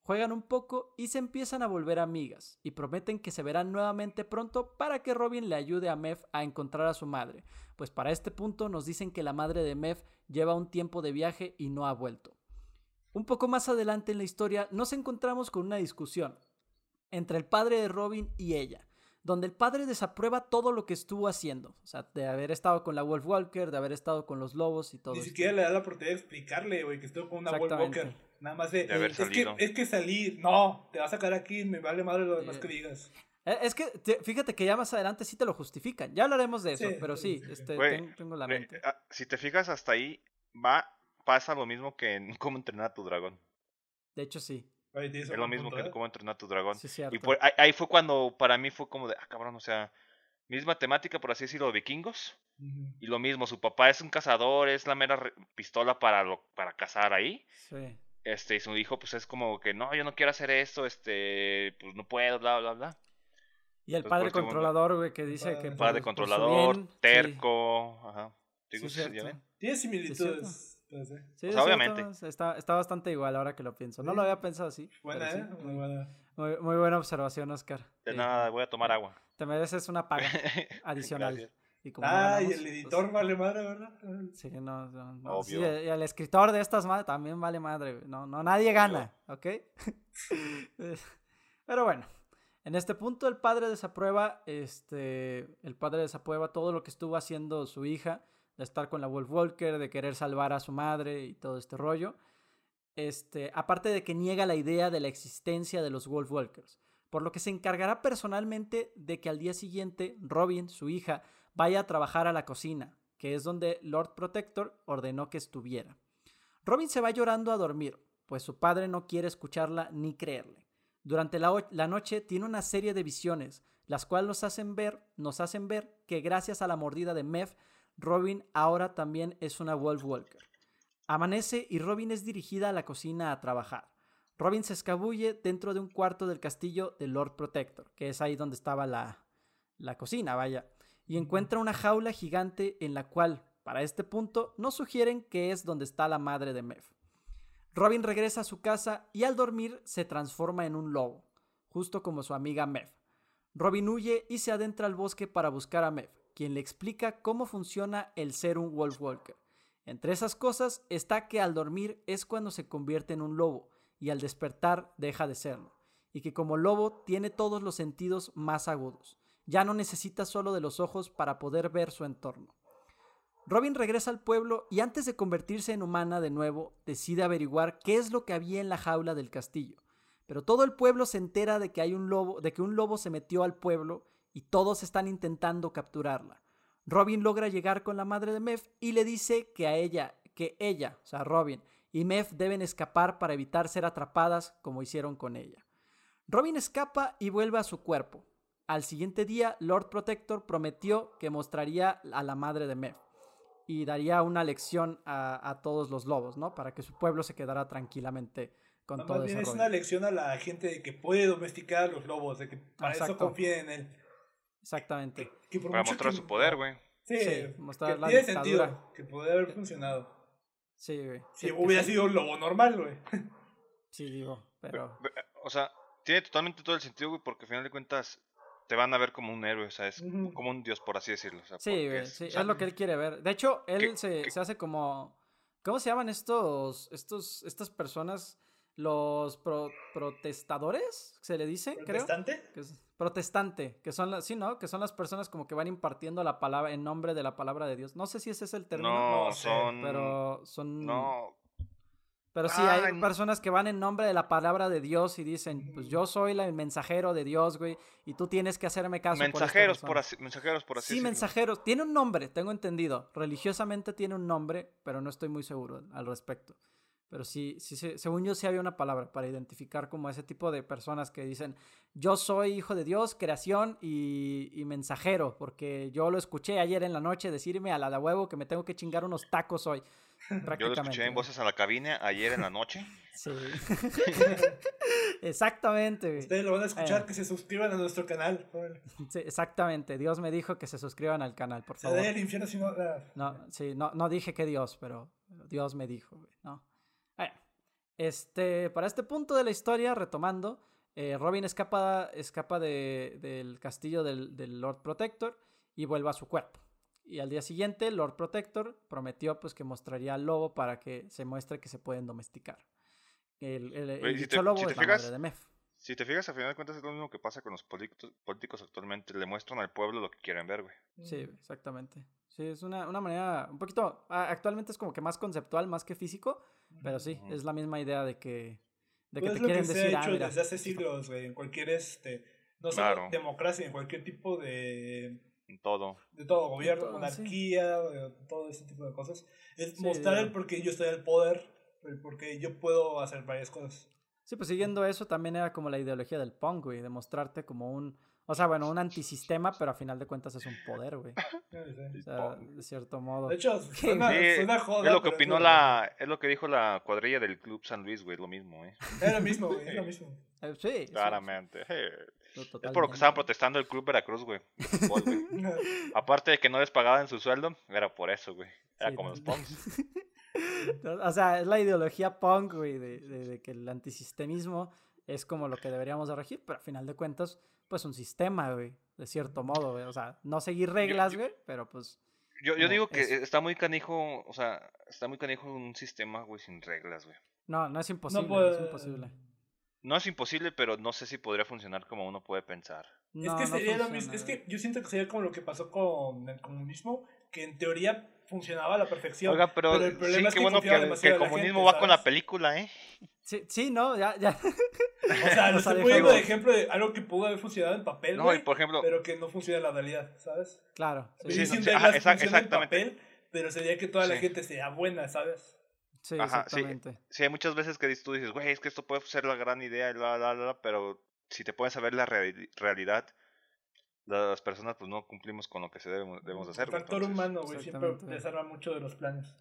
Juegan un poco y se empiezan a volver amigas, y prometen que se verán nuevamente pronto para que Robin le ayude a Mev a encontrar a su madre, pues para este punto nos dicen que la madre de Mev lleva un tiempo de viaje y no ha vuelto. Un poco más adelante en la historia nos encontramos con una discusión entre el padre de Robin y ella, donde el padre desaprueba todo lo que estuvo haciendo, o sea, de haber estado con la Wolf Walker, de haber estado con los lobos y todo Ni esto. siquiera le da la oportunidad de explicarle, güey, que estuvo con una Wolf. Walker. Nada más de. De haber es, que, es que salí. No, te vas a sacar aquí, me vale madre lo demás Eh, que digas. Eh, Es que te- fíjate que ya más adelante sí te lo justifican. Ya hablaremos de eso, Sí, pero sí, sí, sí, sí. este, Güey, ten- tengo la mente. ah, si te fijas hasta ahí, va, pasa lo mismo que en [LAUGHS] cómo entrenar a tu dragón. De hecho, sí. Es lo mismo punto, que en ¿eh? cómo entrenar a tu dragón. Sí, es cierto. Y por- ahí, ahí fue cuando para mí fue como de, ah, cabrón, o sea, misma temática, por así decirlo, de vikingos. Y lo mismo, su papá es un cazador, es la mera pistola para, lo, para cazar ahí. Sí. Este, y su hijo, pues es como que, no, yo no quiero hacer esto, este, pues no puedo, bla, bla, bla. Y el Pues, padre último, controlador, güey, que dice que. padre Padre por- por su controlador, bien, sí. terco, ajá. Sí, Digo, es sí, ya cierto. ven. Tiene es similitudes. pues, Sí, eh. O sea, obviamente. Está, está bastante igual ahora que lo pienso. No lo había pensado así. Buena, ¿eh? Muy buena. Muy, muy buena observación, Oscar. De Sí. nada, voy a tomar agua. Te mereces una paga [LAUGHS] adicional. Y como Ah, y el pues, editor vale madre, ¿verdad? Sí, no, no, no, sí, Obvio. y el escritor de estas madres también vale madre. No, no, nadie gana, ¿ok? [LAUGHS] Pero bueno, en este punto el padre desaprueba, este, el padre desaprueba todo lo que estuvo haciendo su hija, de estar con la Wolf Walker, de querer salvar a su madre y todo este rollo. Este, aparte de que niega la idea de la existencia de los Wolf Walkers, por lo que se encargará personalmente de que al día siguiente Robin, su hija, vaya a trabajar a la cocina, que es donde Lord Protector ordenó que estuviera. Robin se va llorando a dormir, pues su padre no quiere escucharla ni creerle. Durante la, noche tiene una serie de visiones, las cuales nos hacen ver, nos hacen ver que gracias a la mordida de Mev, Robin ahora también es una Wolf Walker. Amanece y Robin es dirigida a la cocina a trabajar. Robin se escabulle dentro de un cuarto del castillo de Lord Protector, que es ahí donde estaba la, la cocina, vaya, y encuentra una jaula gigante en la cual, para este punto, nos sugieren que es donde está la madre de Mev. Robin regresa a su casa y al dormir se transforma en un lobo, justo como su amiga Mev. Robin huye y se adentra al bosque para buscar a Mev, quien le explica cómo funciona el ser un Wolf Walker. Entre esas cosas está que al dormir es cuando se convierte en un lobo y al despertar deja de serlo, y que como lobo tiene todos los sentidos más agudos. Ya no necesita solo de los ojos para poder ver su entorno. Robin regresa al pueblo y antes de convertirse en humana de nuevo, decide averiguar qué es lo que había en la jaula del castillo. Pero todo el pueblo se entera de que hay un lobo, de que un lobo se metió al pueblo y todos están intentando capturarla. Robin logra llegar con la madre de Mev y le dice que a ella, que ella, o sea, Robin y Mev deben escapar para evitar ser atrapadas como hicieron con ella. Robin escapa y vuelve a su cuerpo. Al siguiente día, Lord Protector prometió que mostraría a la madre de Mev y daría una lección a, a todos los lobos, ¿no? Para que su pueblo se quedara tranquilamente con Más todo bien ese es rollo. una lección a la gente de que puede domesticar a los lobos, de que para eso confíen en él. Exactamente. Que Para mostrar que- su poder, güey. Sí, Sí, mostrar que la tiene dictadura. sentido, que puede haber funcionado. Sí, güey. Si hubiera sí- sido un lobo normal, güey. [LAUGHS] Sí, digo, pero... Ve- O sea, tiene totalmente todo el sentido, güey, porque al final de cuentas te van a ver como un héroe, o sea, es como un dios, por así decirlo. o sea, Sí, güey, es- sí, o sea, es lo que él quiere ver. De hecho, él que- se, que- se hace como... ¿Cómo se llaman estos, estos, estas personas? Los protestadores, se le dice, ¿Protestante? creo. protestante, que son las, sí, ¿no? Que son las personas como que van impartiendo la palabra en nombre de la palabra de Dios. No sé si ese es el término. No, son. Pero son. No. Pero sí, hay personas que van en nombre de la palabra de Dios y dicen, pues yo soy el mensajero de Dios, güey, y tú tienes que hacerme caso. Mensajeros, por, así, mensajeros, por así Sí, mensajeros. Tiene un nombre, tengo entendido. Religiosamente tiene un nombre, pero no estoy muy seguro al respecto. Pero sí, sí, según yo sí había una palabra para identificar como ese tipo de personas que dicen, yo soy hijo de Dios, creación y, mensajero, porque yo lo escuché ayer en la noche decirme a la de huevo que me tengo que chingar unos tacos hoy. [LAUGHS] Yo lo escuché en voces a la cabina ayer en la noche. [LAUGHS] Sí. [LAUGHS] exactamente. Ustedes lo van a escuchar, eh. que se suscriban a nuestro canal. Sí, exactamente. Dios me dijo que se suscriban al canal, por favor. Se el infierno si no... No, sí, no, no dije que Dios, pero Dios me dijo, ¿no? Este, para este punto de la historia, retomando, eh, Robin escapa, escapa de, del castillo del, del, Lord Protector y vuelve a su cuerpo. Y al día siguiente, Lord Protector prometió pues, que mostraría al lobo para que se muestre que se pueden domesticar. El, el, dicho lobo es la madre de Mef. Si te fijas, al final de cuentas es lo mismo que pasa con los políticos, políticos actualmente. Le muestran al pueblo lo que quieren ver, güey. Sí, exactamente. Sí, es una, una manera un poquito... Actualmente es como que más conceptual, más que físico. Pero sí, es la misma idea de que, de que pues te quieren se decir. Ha hecho desde hace siglos, güey, en cualquier este, no solo democracia, en cualquier tipo de todo. De todo, gobierno, monarquía, todo ese tipo de cosas. Es mostrar el por qué yo estoy al poder, el por qué yo puedo hacer varias cosas. Sí, pues siguiendo eso también era como la ideología del punk, güey, de mostrarte como un, o sea, bueno, un antisistema, pero a final de cuentas es un poder, güey. O sea, de cierto modo. De hecho, [LAUGHS] suena, suena joda, Es lo que opinó la, es lo que dijo la cuadrilla del Club San Luis, güey, lo mismo, ¿eh? Es lo mismo, güey, es lo mismo. Eh, sí. Claramente. Es por lo que estaban protestando el Club Veracruz, güey. [LAUGHS] Aparte de que no les pagaban su sueldo, era por eso, güey. Era como los punks. [LAUGHS] o sea, es la ideología punk, güey, de, de, que el antisistemismo es como lo que deberíamos de regir, pero a final de cuentas, pues un sistema, güey, de cierto modo, güey. O sea, no seguir reglas, güey, pero pues... Yo, yo digo que está muy canijo, o sea, está muy canijo un sistema, güey, sin reglas, güey. No, no es imposible, no es imposible. No es imposible, pero no sé si podría funcionar como uno puede pensar. es que sería lo mismo, es que yo siento que sería como lo que pasó con el comunismo, que en teoría funcionaba a la perfección. Oiga, pero, el problema es que bueno que, el comunismo va con la película, ¿eh? Sí, sí, no, ya, ya. [LAUGHS] O sea, [LAUGHS] lo estoy poniendo de ejemplo de algo que pudo haber funcionado en papel, no, y por ejemplo, pero que no funciona en la realidad, ¿sabes? Claro. Sí, sí, sí, funciona en papel, pero sería que toda la gente sea buena, ¿sabes? Sí, exactamente. Sí, hay muchas veces que tú dices, güey, es que esto puede ser la gran idea, bla, bla, bla, pero si te puedes saber la realidad, las personas pues no cumplimos con lo que se debemos, debemos hacer. El factor humano, güey, siempre desarma mucho de los planes.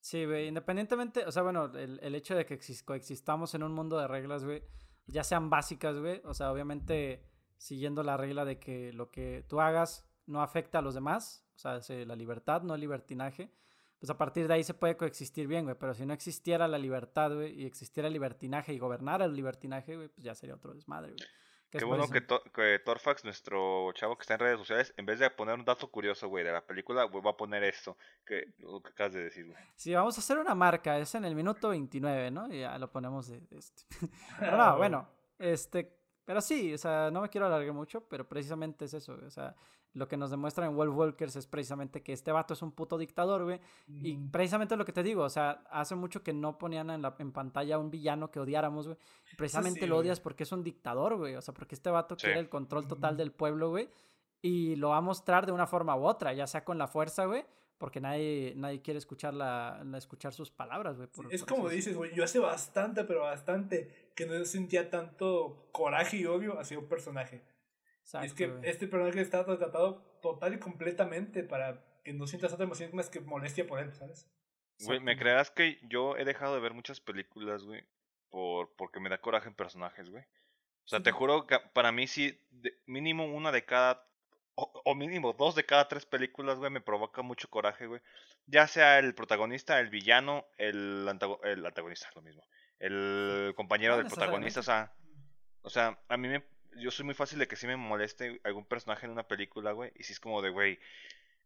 Sí, güey, independientemente, o sea, bueno, el, el hecho de que coexistamos en un mundo de reglas, güey, ya sean básicas, güey, o sea, obviamente siguiendo la regla de que lo que tú hagas no afecta a los demás, o sea, la libertad, no el libertinaje, pues a partir de ahí se puede coexistir bien, güey, pero si no existiera la libertad, güey, y existiera el libertinaje y gobernara el libertinaje, güey, pues ya sería otro desmadre, güey. Qué bueno que, que, Torfax, nuestro chavo que está en redes sociales, en vez de poner un dato curioso, güey, de la película, güey, va a poner esto, que lo que acabas de decir, güey. Sí, vamos a hacer una marca, es en el minuto 29, ¿no? Y ya lo ponemos de, este. [LAUGHS] pero no, bueno, este, pero sí, o sea, no me quiero alargar mucho, pero precisamente es eso, o sea, lo que nos demuestra en Wolf Walkers es precisamente que este vato es un puto dictador, güey. Y precisamente lo que te digo, o sea, hace mucho que no ponían en, la, en pantalla a un villano que odiáramos, güey. [LAUGHS] Precisamente lo odias porque es un dictador, güey. O sea, porque este vato quiere el control total del pueblo, güey. Y lo va a mostrar de una forma u otra, ya sea con la fuerza, güey. Porque nadie, nadie quiere escuchar, la, escuchar sus palabras, güey. es como dices, güey, yo hace bastante, pero bastante, que no sentía tanto coraje y odio hacia un personaje es que este personaje está tratado total y completamente para que no sientas otra emoción más que molestia por él, ¿sabes? Güey, ¿me creas que yo he dejado de ver muchas películas, güey? Por, porque me da coraje en personajes, güey. O sea, te juro que para mí sí, mínimo una de cada, o, mínimo dos de cada tres películas, güey, me provoca mucho coraje, güey. Ya sea el protagonista, el villano, el, el antagonista, lo mismo. El [LAUGHS] compañero del protagonista, o sea, o sea, a mí me, yo soy muy fácil de que sí me moleste algún personaje en una película, güey. Y si es como de, güey,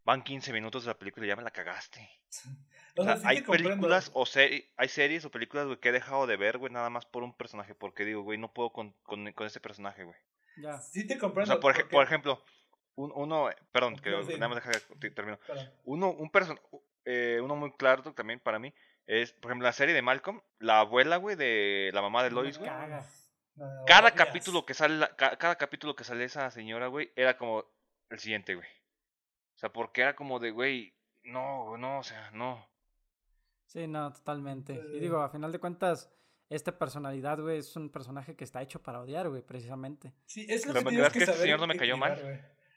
van 15 minutos de la película y ya me la cagaste. [LAUGHS] O O sea, hay películas o seri- hay series o películas, güey, que he dejado de ver, güey, nada más por un personaje. Porque digo, güey, no puedo con, con, con ese personaje, güey. Ya. Sí te O comprendo. sea, por, ej- porque- por ejemplo, un- uno, perdón, que No, sí. nada más deja que termino. Perdón. Uno, un person, eh, uno muy claro también para mí es, por ejemplo, la serie de Malcolm, la abuela, güey, de la mamá de Lois, güey. Cada capítulo que sale, la- ca- cada capítulo que sale esa señora, güey, era como el siguiente, güey. O sea, porque era como de, güey, no, no, o sea, no. Sí, no, totalmente. Y Eh. digo, a final de cuentas, esta personalidad, güey, es un personaje que está hecho para odiar, güey, precisamente. Sí, es lo Pero que me tienes que que este saber señor no me cayó mal.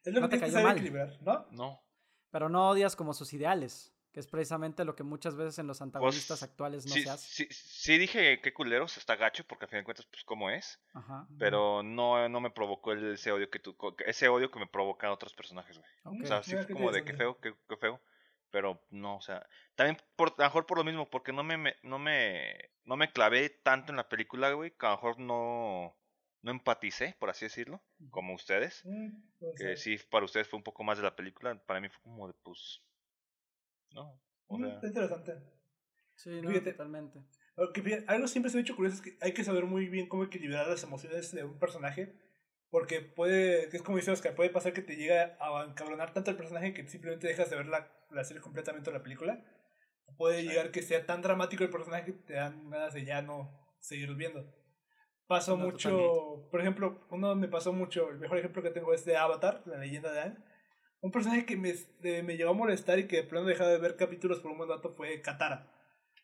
Es lo No que te tienes que saber equilibrar, ¿no? No. Pero no odias como sus ideales, que es precisamente lo que muchas veces en los antagonistas Pues, actuales no sí, se hace. sí, sí dije que culeros, está gacho, porque a fin de cuentas, pues, cómo es. Ajá. Pero no, no me provocó el- ese odio que tú, ese odio que me provocan otros personajes, güey. ok. O sea, sí Mira, fue qué como de interesante. feo, que, que feo. Pero no, o sea, también por, a lo mejor por lo mismo, porque no me, me- no me, no me clavé tanto en la película, güey, que a lo mejor no, no empaticé, por así decirlo, como ustedes. Mm, Que sí, para ustedes fue un poco más de la película, para mí fue como de, pues, no, o Mm, sea, está interesante. Sí, no, Fíjate. totalmente. Porque fíjate, algo siempre se me ha hecho curioso es que hay que saber muy bien cómo equilibrar las emociones de un personaje. Porque puede, que es como dice Oscar, puede pasar que te llega a encabronar tanto el personaje que simplemente dejas de ver la, la serie completamente o la película. O puede Sí. llegar que sea tan dramático el personaje que te dan ganas de ya no seguir viendo. Pasó No, mucho, totalmente. por ejemplo, uno me pasó mucho, el mejor ejemplo que tengo es de Avatar, la leyenda de Aang. Un personaje que me, de- me llegó a molestar y que de plano dejaba de ver capítulos por un buen rato fue Katara.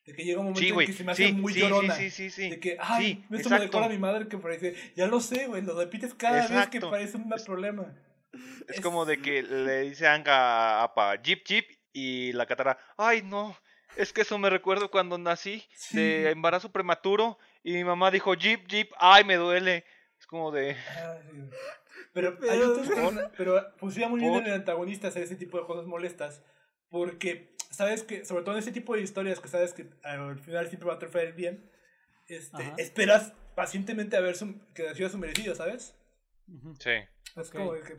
De que llega un momento sí, en que se me hace sí, muy sí, llorona. sí, sí, sí, De que, ay, esto me exacto. decora mi madre que parece. Ya lo sé, güey, lo repites cada vez que parece un problema. Es Es- como de que le dice Anga a Apa, Jeep Jeep, y la catara, ay no, es que eso me recuerdo cuando nací de embarazo prematuro y mi mamá dijo Jeep Jeep, ay me duele. Es como de, Ay. Pero, Pero- pero pusiera muy bien en el antagonista hacer ese tipo de cosas molestas. Porque sabes que, sobre todo en ese tipo de historias que sabes que al final siempre va a triunfar el bien, este, Ajá. esperas pacientemente a ver su, que reciba su merecido, ¿sabes? Sí, Es como que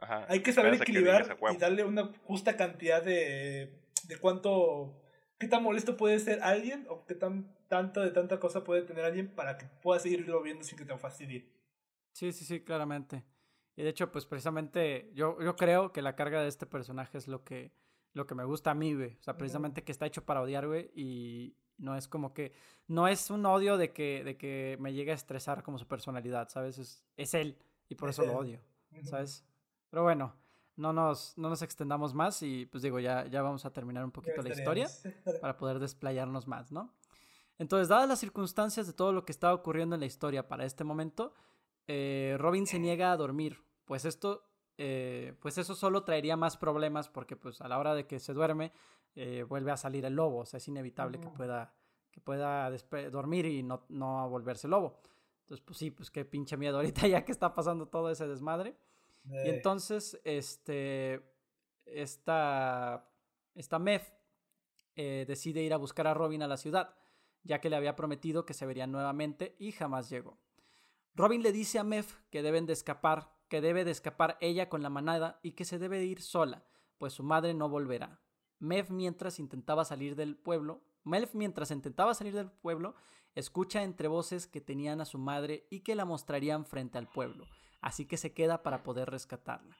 ajá, hay que saber que equilibrar huevo. y darle una justa cantidad de, de cuánto, qué tan molesto puede ser alguien o qué tan tanta de tanta cosa puede tener alguien para que puedas seguirlo viendo sin que te fastidie. Sí, sí, sí, claramente. Y de hecho, pues precisamente yo, yo creo que la carga de este personaje es lo que, lo que me gusta a mí, güey. O sea, precisamente que está hecho para odiar, güey. Y no es como que, no es un odio de que, de que me llegue a estresar como su personalidad, ¿sabes? Es, es él. Y por Es eso lo él. odio, Ujú. ¿sabes? Pero bueno, no nos, no nos extendamos más y pues digo, ya, ya vamos a terminar un poquito la historia para poder desplayarnos más, ¿no? Entonces, dadas las circunstancias de todo lo que está ocurriendo en la historia para este momento, eh, Robin se niega a dormir, pues esto, eh, pues eso solo traería más problemas porque pues a la hora de que se duerme eh, vuelve a salir el lobo, o sea, es inevitable que pueda, que pueda dormir y no, no volverse lobo. Entonces, pues sí, pues qué pinche miedo ahorita [LAUGHS] ya que está pasando todo ese desmadre. Y entonces, este, esta, esta Mef eh, decide ir a buscar a Robin a la ciudad, ya que le había prometido que se verían nuevamente y jamás llegó. Robin le dice a Mef que deben de escapar, que debe de escapar ella con la manada y que se debe de ir sola, pues su madre no volverá. Mef mientras intentaba salir del pueblo, Mef mientras intentaba salir del pueblo, escucha entre voces que tenían a su madre y que la mostrarían frente al pueblo, así que se queda para poder rescatarla.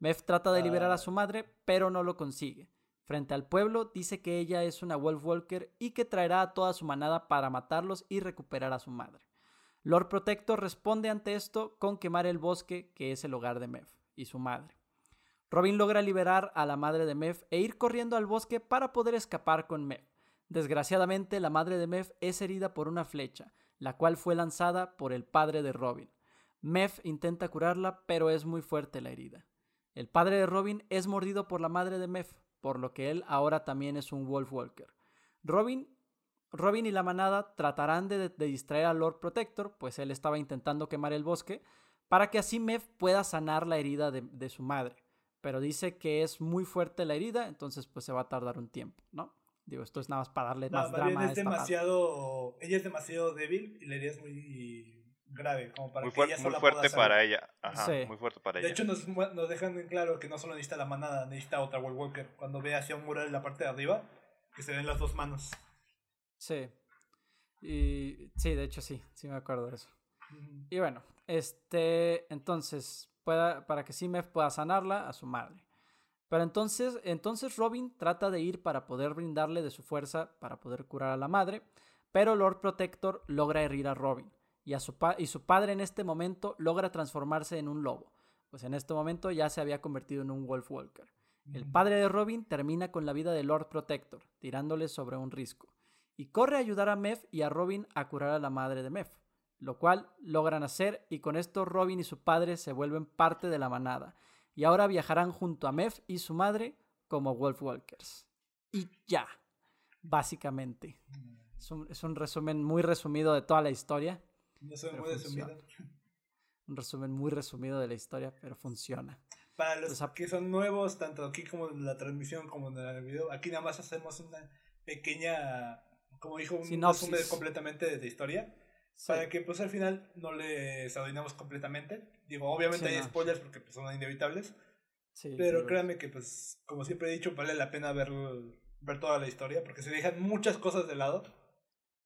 Mef trata de liberar a su madre, pero no lo consigue. Frente al pueblo dice que ella es una Wolf Walker y que traerá a toda su manada para matarlos y recuperar a su madre. Lord Protector responde ante esto con quemar el bosque que es el hogar de Mef y su madre. Robin logra liberar a la madre de Mef e ir corriendo al bosque para poder escapar con Mef. Desgraciadamente, la madre de Mef es herida por una flecha, la cual fue lanzada por el padre de Robin. Mef intenta curarla, pero es muy fuerte la herida. El padre de Robin es mordido por la madre de Mef, por lo que él ahora también es un Wolf Walker. Robin, Robin y la manada tratarán de, de distraer al Lord Protector, pues él estaba intentando quemar el bosque, para que así Mef pueda sanar la herida de, de su madre. Pero dice que es muy fuerte la herida, entonces pues se va a tardar un tiempo, ¿no? Digo, esto es nada más para darle no, más drama a es esta parte. demasiado. Ella es demasiado débil y la herida es muy grave, como para muy, que ella muy fuerte pueda para ella. Ajá, Sí. muy fuerte para De ella. hecho, nos, nos dejan en claro que no solo necesita la manada, necesita otra World Walker. Cuando ve hacia un mural en la parte de arriba, que se ven las dos manos. Sí. Y sí, de hecho sí, sí me acuerdo de eso. Y bueno, este, entonces, pueda, para que Simef pueda sanarla a su madre. Pero entonces, entonces Robin trata de ir para poder brindarle de su fuerza para poder curar a la madre, pero Lord Protector logra herir a Robin y, a su, pa- y su padre en este momento logra transformarse en un lobo, pues en este momento ya se había convertido en un Wolf Walker. El padre de Robin termina con la vida de Lord Protector, tirándole sobre un risco, y corre a ayudar a Mef y a Robin a curar a la madre de Mef, lo cual logran hacer y con esto Robin y su padre se vuelven parte de la manada, y ahora viajarán junto a Mef y su madre como Wolf Walkers. Y ya, básicamente. Es un, es un resumen muy resumido de toda la historia, No muy resumido. un resumen muy resumido de la historia, pero funciona. Para los a- que son nuevos, tanto aquí como en la transmisión como en el video, aquí nada más hacemos una pequeña, como dijo, un Sinopsis. resumen completamente de, historia. Sí. Para que pues al final no les arruinemos completamente. Digo, obviamente Sí, hay no. spoilers porque pues, son inevitables. Sí, Pero digo, créanme que pues, como siempre he dicho, vale la pena ver, ver toda la historia. Porque se dejan muchas cosas de lado.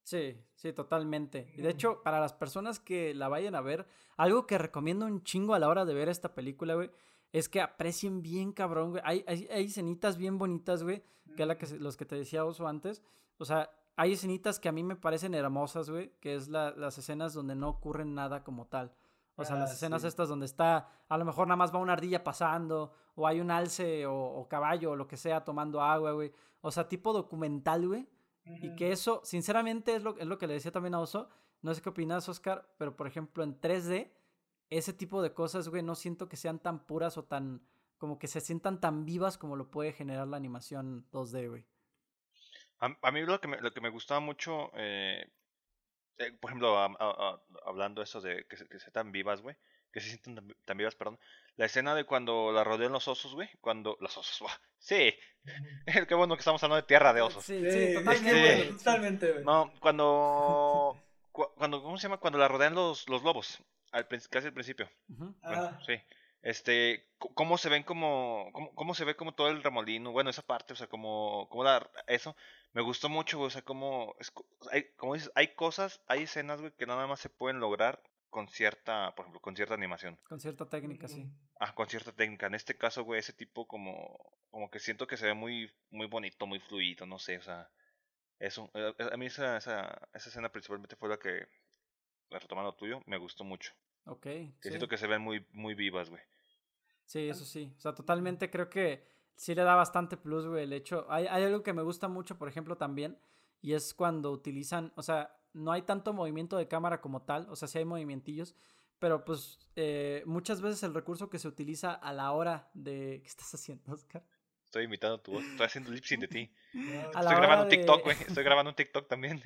Sí, sí, totalmente. Y de hecho, para las personas que la vayan a ver, algo que recomiendo un chingo a la hora de ver esta película, güey, es que aprecien bien cabrón, güey. Hay, hay, hay escenitas bien bonitas, güey, que es la que, los que te decía Oso antes. O sea, hay escenitas que a mí me parecen hermosas, güey, que es la- las escenas donde no ocurre nada como tal. O sea, Ah, las escenas sí. estas donde está, a lo mejor nada más va una ardilla pasando, o hay un alce o, o caballo o lo que sea tomando agua, güey. O sea, tipo documental, güey. Y que eso, sinceramente, es lo, es lo que le decía también a Oso. No sé qué opinas, Oscar, pero por ejemplo, en 3D, ese tipo de cosas, güey, no siento que sean tan puras o tan. como que se sientan tan vivas como lo puede generar la animación 2D, güey. A, a mí lo que me, lo que me gustaba mucho, eh, eh, por ejemplo, a- a- a- hablando eso de que se, que se tan vivas, güey, que se sienten tan, tan vivas, perdón, la escena de cuando la rodean los osos, güey, cuando los osos, [LAUGHS] ¡buah! sí, [LAUGHS] qué bueno que estamos hablando de tierra de osos. Sí, Sí, totalmente. Sí. totalmente, güey. No, cuando, [LAUGHS] cu- cuando, ¿cómo se llama? Cuando la rodean los, los lobos, al, casi al principio. Bueno, Ah. sí. Este, cómo se ven como, cómo, cómo se ve como todo el remolino, bueno, esa parte, o sea, como, como la, eso, me gustó mucho, güey, o sea, como, es, co- hay, como dices, hay cosas, hay escenas, güey, que nada más se pueden lograr con cierta, por ejemplo, con cierta animación, Con cierta técnica, sí. ah, con cierta técnica, en este caso, güey, ese tipo como, como que siento que se ve muy, muy bonito, muy fluido, no sé, o sea, eso, eh, eh, a mí esa, esa, esa escena principalmente fue la que, retomando lo tuyo, me gustó mucho, Ok. que sí. siento que se ven muy, muy vivas, güey. Sí, eso sí. O sea, totalmente creo que sí le da bastante plus, güey, el hecho. Hay, hay algo que me gusta mucho, por ejemplo, también, y es cuando utilizan, o sea, no hay tanto movimiento de cámara como tal, o sea, sí hay movimientillos, pero pues eh, muchas veces el recurso que se utiliza a la hora de... [LAUGHS] ¿Qué estás haciendo, Oscar? Estoy imitando tu voz, estoy haciendo lip sync de ti. [LAUGHS] A Estoy grabando un TikTok, de- güey. [LAUGHS] Estoy grabando un TikTok también.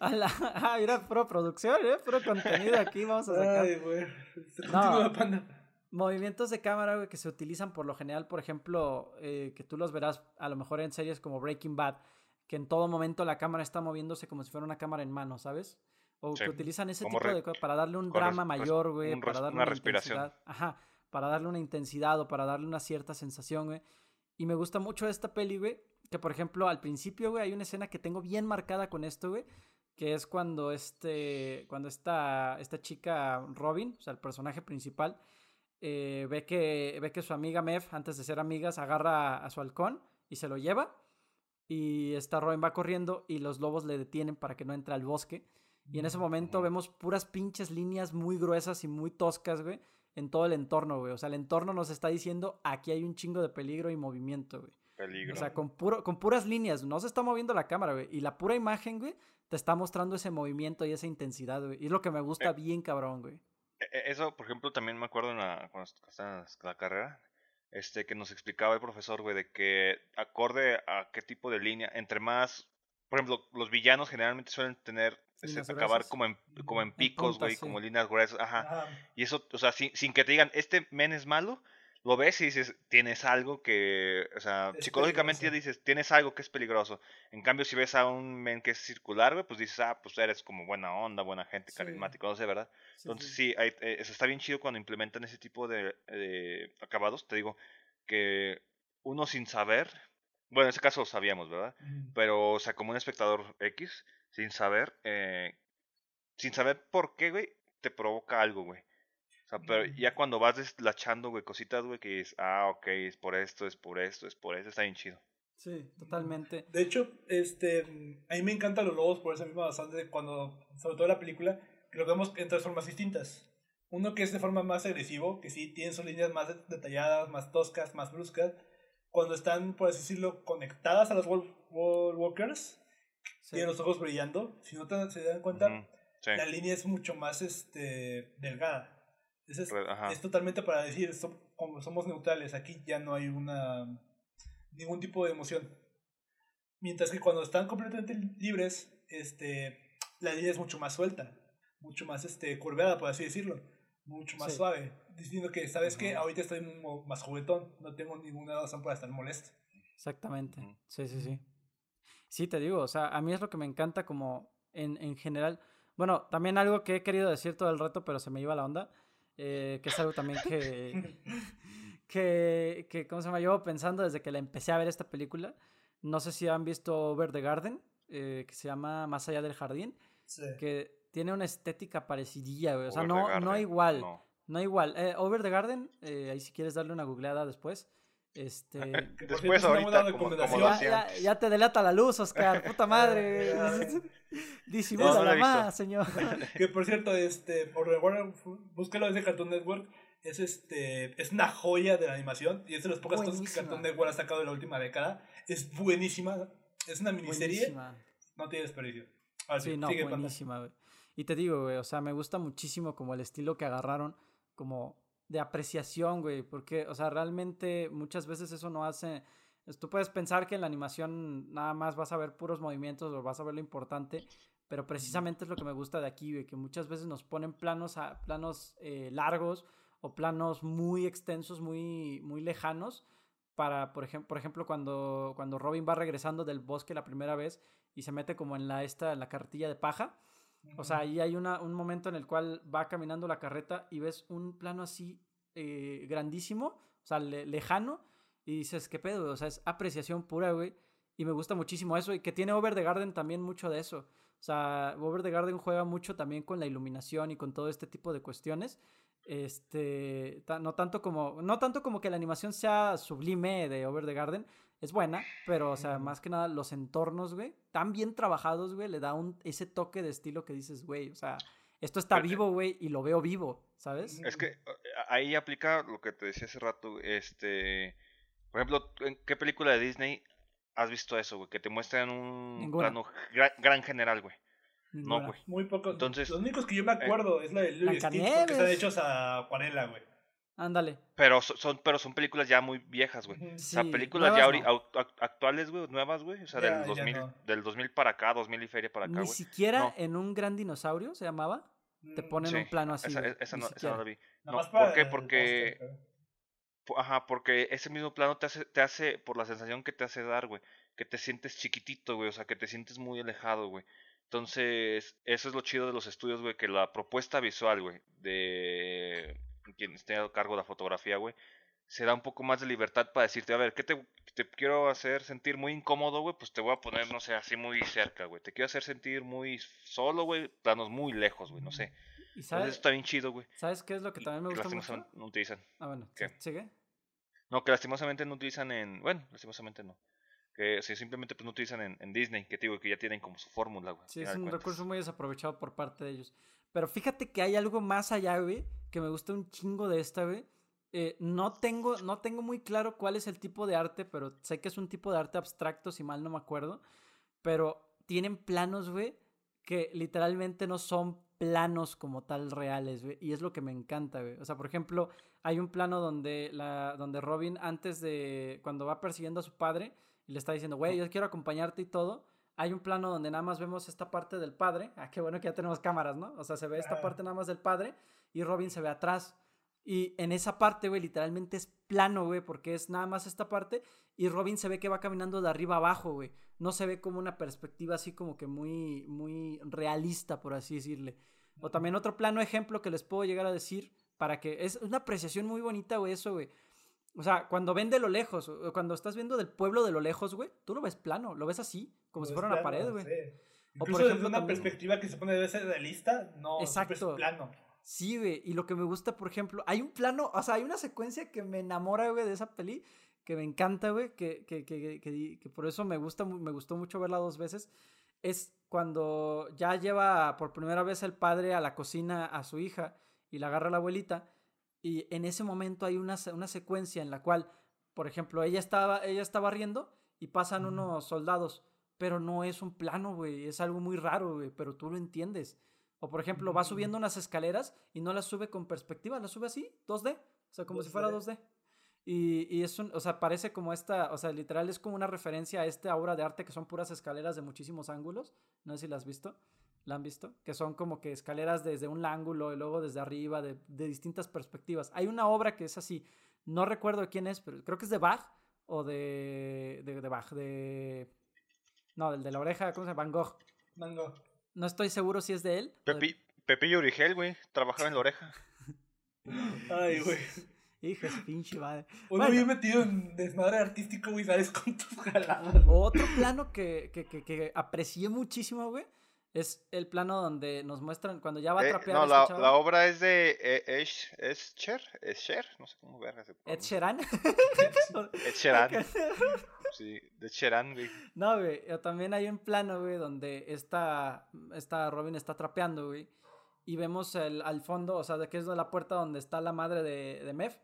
A la... Ah, mira, puro producción, ¿eh? Puro contenido aquí, vamos a sacar. Ay, güey. No. Continúa, panda. Movimientos de cámara, güey, que se utilizan por lo general, por ejemplo, eh, que tú los verás a lo mejor en series como Breaking Bad, que en todo momento la cámara está moviéndose como si fuera una cámara en mano, ¿sabes? O Sí, que utilizan ese como tipo de cosas para darle un drama mayor, güey, un para darle una una, respiración. intensidad. Ajá, para darle una intensidad o para darle una cierta sensación, güey. Y me gusta mucho esta peli, güey, que por ejemplo al principio, güey, hay una escena que tengo bien marcada con esto, güey, que es cuando este, cuando esta, esta chica Robin, o sea, el personaje principal, eh, ve, que, ve que su amiga Mev, antes de ser amigas, agarra a, a su halcón y se lo lleva. Y esta Robin va corriendo y los lobos le detienen para que no entre al bosque. Y en ese momento Ujú. vemos puras pinches líneas muy gruesas y muy toscas, güey, en todo el entorno, güey. O sea, el entorno nos está diciendo aquí hay un chingo de peligro y movimiento, güey. Peligro. O sea, con, puro, con puras líneas, no se está moviendo la cámara, güey. Y la pura imagen, güey, te está mostrando ese movimiento y esa intensidad, güey. Y es lo que me gusta Eh. bien cabrón, güey. E- Eso, por ejemplo, también me acuerdo en la, cuando en la carrera, este, que nos explicaba el profesor, güey, de que acorde a qué tipo de línea, entre más, por ejemplo, los villanos generalmente suelen tener, Líneas acabar como en, como en picos, güey, como líneas gruesas, ajá. Ajá. Y eso, o sea, sin, sin que te digan, este men es malo, lo ves y dices, tienes algo que, o sea, psicológicamente ya dices, tienes algo que es peligroso. En cambio, si ves a un men que es circular, güey, pues dices, ah, pues eres como buena onda, buena gente, carismático, no sé, ¿verdad? Entonces sí, eh, eso está bien chido cuando implementan ese tipo de, acabados. Te digo que uno sin saber, bueno, en ese caso lo sabíamos, ¿verdad? Pero, o sea, como un espectador X, sin saber, eh, sin saber por qué, güey, te provoca algo, güey sea, pero ya cuando vas deslachando, güey, cositas, güey, que es, ah, ok, es por esto, es por esto, es por esto, está bien chido. Sí, totalmente. De hecho, este, a mí me encantan los lobos por esa misma razón de cuando, sobre todo en la película, que lo vemos en tres formas distintas. Uno que es de forma más agresivo, que sí tiene sus líneas más detalladas, más toscas, más bruscas. Cuando están, por así decirlo, conectadas a los wall, walkers, tienen los ojos brillando. Si no se dan cuenta, la línea es mucho más este, delgada. Es, totalmente para decir, como somos neutrales, aquí ya no hay una ningún tipo de emoción. Mientras que cuando están completamente libres, este, la línea es mucho más suelta, mucho más este, curveada, por así decirlo, mucho más suave, diciendo que, ¿sabes que Ahorita estoy más juguetón, no tengo ninguna razón para estar molesto. Exactamente, sí, sí, sí. Sí, te digo, o sea, a mí es lo que me encanta como en, en general. Bueno, también algo que he querido decir todo el rato, pero se me iba la onda eh, que es algo también que, [LAUGHS] que, que, ¿cómo se llama? Yo pensando desde que la empecé a ver esta película, no sé si han visto Over the Garden, eh, que se llama Más allá del jardín, que tiene una estética parecidilla, o sea, no, no igual, no, igual. Eh, Over the Garden, ahí si quieres darle una googleada después. Este... [LAUGHS] Después ahorita, ya, te delata la luz, Oscar, [LAUGHS] puta madre. [LAUGHS] Disimula más, señor. que por cierto, este, por búscalo ese Cartoon Network. Es este es una joya de la animación y es de las pocas cosas que Cartoon Network ha sacado en la última década. Es buenísima. Es una miniserie. No tiene desperdicio. sí, no, buenísima, güey. Y te digo, güey, o sea, me gusta muchísimo como el estilo que agarraron, como de apreciación, güey, porque, o sea, realmente muchas veces eso no hace tú puedes pensar que en la animación nada más vas a ver puros movimientos o vas a ver lo importante, pero precisamente es lo que me gusta de aquí, que muchas veces nos ponen planos, a, planos eh, largos o planos muy extensos, muy, muy lejanos, para, por, ejemplo, por ejemplo, cuando, cuando Robin va regresando del bosque la primera vez y se mete como en la, esta, en la carretilla de paja. O sea, ahí hay una, un momento en el cual va caminando la carreta y ves un plano así eh, grandísimo, o sea, lejano, y dices, ¿qué pedo? O sea, es apreciación pura, güey. Y me gusta muchísimo eso. Y que tiene Over the Garden también mucho de eso. O sea, Over the Garden juega mucho también con la iluminación y con todo este tipo de cuestiones. Este, no tanto como, no tanto como que la animación sea sublime de Over the Garden, es buena, pero, o sea, más que nada los entornos, güey, tan bien trabajados, güey, le da un, ese toque de estilo que dices, güey, o sea, esto está vivo, güey, y lo veo vivo, ¿sabes? Es que eh, ahí aplica lo que te decía hace rato, este, por ejemplo, ¿en qué película de Disney has visto eso, güey? Que te muestran un plano gran, general, güey. No, güey. Muy poco. Entonces, los únicos que yo me eh, acuerdo es la de Louis Stitch, porque están hechos a acuarela, güey. Ándale. Pero son, pero son películas ya muy viejas, güey. o sea, películas ya actuales, güey, nuevas, güey. O sea, del, 2000, del 2000 para acá, 2000 y feria para acá, güey. Ni siquiera en un gran dinosaurio, ¿se llamaba? Te mm, ponen un plano así. Esa, esa, no, esa, no, la vi. No, ¿Por qué? Porque Ajá, porque ese mismo plano te hace, te hace, por la sensación que te hace dar, güey, que te sientes chiquitito, güey, o sea, que te sientes muy alejado, güey. Entonces, eso es lo chido de los estudios, güey, que la propuesta visual, güey, de quien esté a cargo de la fotografía, güey, se da un poco más de libertad para decirte, a ver, ¿qué te, te quiero hacer sentir muy incómodo, güey? Pues te voy a poner, no sé, así muy cerca, güey. Te quiero hacer sentir muy solo, güey, planos muy lejos, güey, no sé. ¿Y sabes, eso está bien chido, güey. ¿Sabes qué es lo que también me gusta mucho? no utilizan. Ah, bueno. ¿Qué? ¿Sigue? No, que lastimosamente no utilizan en. Bueno, lastimosamente no. Que simplemente pues, no utilizan en, Disney, que digo que ya tienen como su fórmula, güey. Sí, es un recurso muy desaprovechado por parte de ellos. Pero fíjate que hay algo más allá, güey, que me gusta un chingo de esta, güey. Eh, no, tengo, no tengo muy claro cuál es el tipo de arte, pero sé que es un tipo de arte abstracto, si mal no me acuerdo. Pero tienen planos, güey, que literalmente no son planos como tal reales, güey. Y es lo que me encanta, güey. O sea, por ejemplo, hay un plano donde, donde Robin, antes de. cuando va persiguiendo a su padre y le está diciendo, güey, yo quiero acompañarte y todo. Hay un plano donde nada más vemos esta parte del padre. Ah, qué bueno que ya tenemos cámaras, ¿no? O sea, se ve esta parte nada más del padre y Robin se ve atrás. Y en esa parte, güey, literalmente es plano, güey, porque es nada más esta parte. Y Robin se ve que va caminando de arriba abajo, güey. No se ve como una perspectiva así como que muy, muy realista, por así decirle. O también otro plano ejemplo que les puedo llegar a decir para que es una apreciación muy bonita, güey, eso, güey. O sea, cuando ven de lo lejos, cuando estás viendo del pueblo de lo lejos, güey, tú lo ves plano, lo ves así, como si fuera una pared, güey. O por ejemplo, desde una perspectiva que se pone debe ser realista, no, Exacto. es plano. Sí, güey, y lo que me gusta, por ejemplo, hay un plano, o sea, hay una secuencia que me enamora, güey, de esa peli, que me encanta, güey, que, que, que, que, por eso me, gusta, me gustó mucho verla dos veces, es cuando ya lleva por primera vez el padre a la cocina a su hija y la agarra la abuelita, y en ese momento hay una, una secuencia en la cual, por ejemplo, ella estaba, ella está barriendo y pasan unos soldados, pero no es un plano, güey, es algo muy raro, güey, pero tú lo entiendes. O por ejemplo, va subiendo unas escaleras y no las sube con perspectiva, las sube así, 2D, o sea, como si fuera 2D. Y, y es un, o sea, parece como esta, o sea, literal es como una referencia a esta obra de arte que son puras escaleras de muchísimos ángulos. No sé si la has visto. ¿La han visto? Que son como que escaleras desde un ángulo y luego desde arriba, de, de distintas perspectivas. Hay una obra que es así, no recuerdo de quién es, pero creo que es de Bach o de, de, de Bach, de... No, del de la oreja, ¿cómo se llama? Van Gogh. Van Gogh. No estoy seguro si es de él. Pepi, Pepillo Origel, güey, trabajaba en la oreja. [LAUGHS] Ay, güey. [LAUGHS] Hijo de pinche madre. Uno bueno, metido en desmadre artístico, güey, sales con tus jaladas. Otro plano que, que, que, que aprecié muchísimo, güey, es el plano donde nos muestran cuando ya va a eh, trapear. no, la, la, obra es de eh, Escher, Escher, no sé cómo verga se Sheeran. [LAUGHS] Ed Sheeran. sí, de Sheeran, güey. No, güey, también hay un plano, güey, donde esta, esta Robin está trapeando, güey, y vemos el, al fondo, o sea, de que es de la puerta donde está la madre de, de Mev,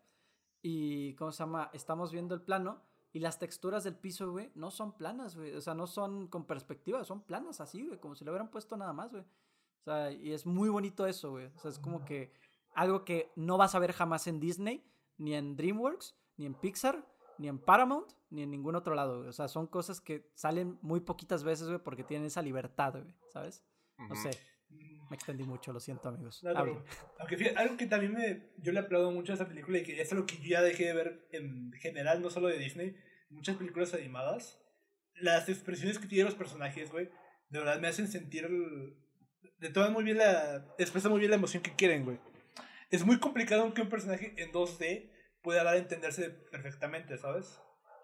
y, ¿cómo se llama? Estamos viendo el plano, y las texturas del piso, güey, no son planas, güey. O sea, no son con perspectiva, son planas así, güey. Como si le hubieran puesto nada más, güey. O sea, y es muy bonito eso, güey. O sea, es como que algo que no vas a ver jamás en Disney, ni en DreamWorks, ni en Pixar, ni en Paramount, ni en ningún otro lado, güey. O sea, son cosas que salen muy poquitas veces, güey, porque tienen esa libertad, güey, ¿sabes? No sé. Me extendí mucho, lo siento, amigos. No, aunque fíjate, algo que también me, yo le aplaudo mucho a esa película y que es algo que yo ya dejé de ver en general, no solo de Disney, muchas películas animadas, las expresiones que tienen los personajes, güey, de verdad me hacen sentir. De todo muy bien la. expresa muy bien la emoción que quieren, güey. Es muy complicado que un personaje en 2D pueda dar a entenderse perfectamente, ¿sabes?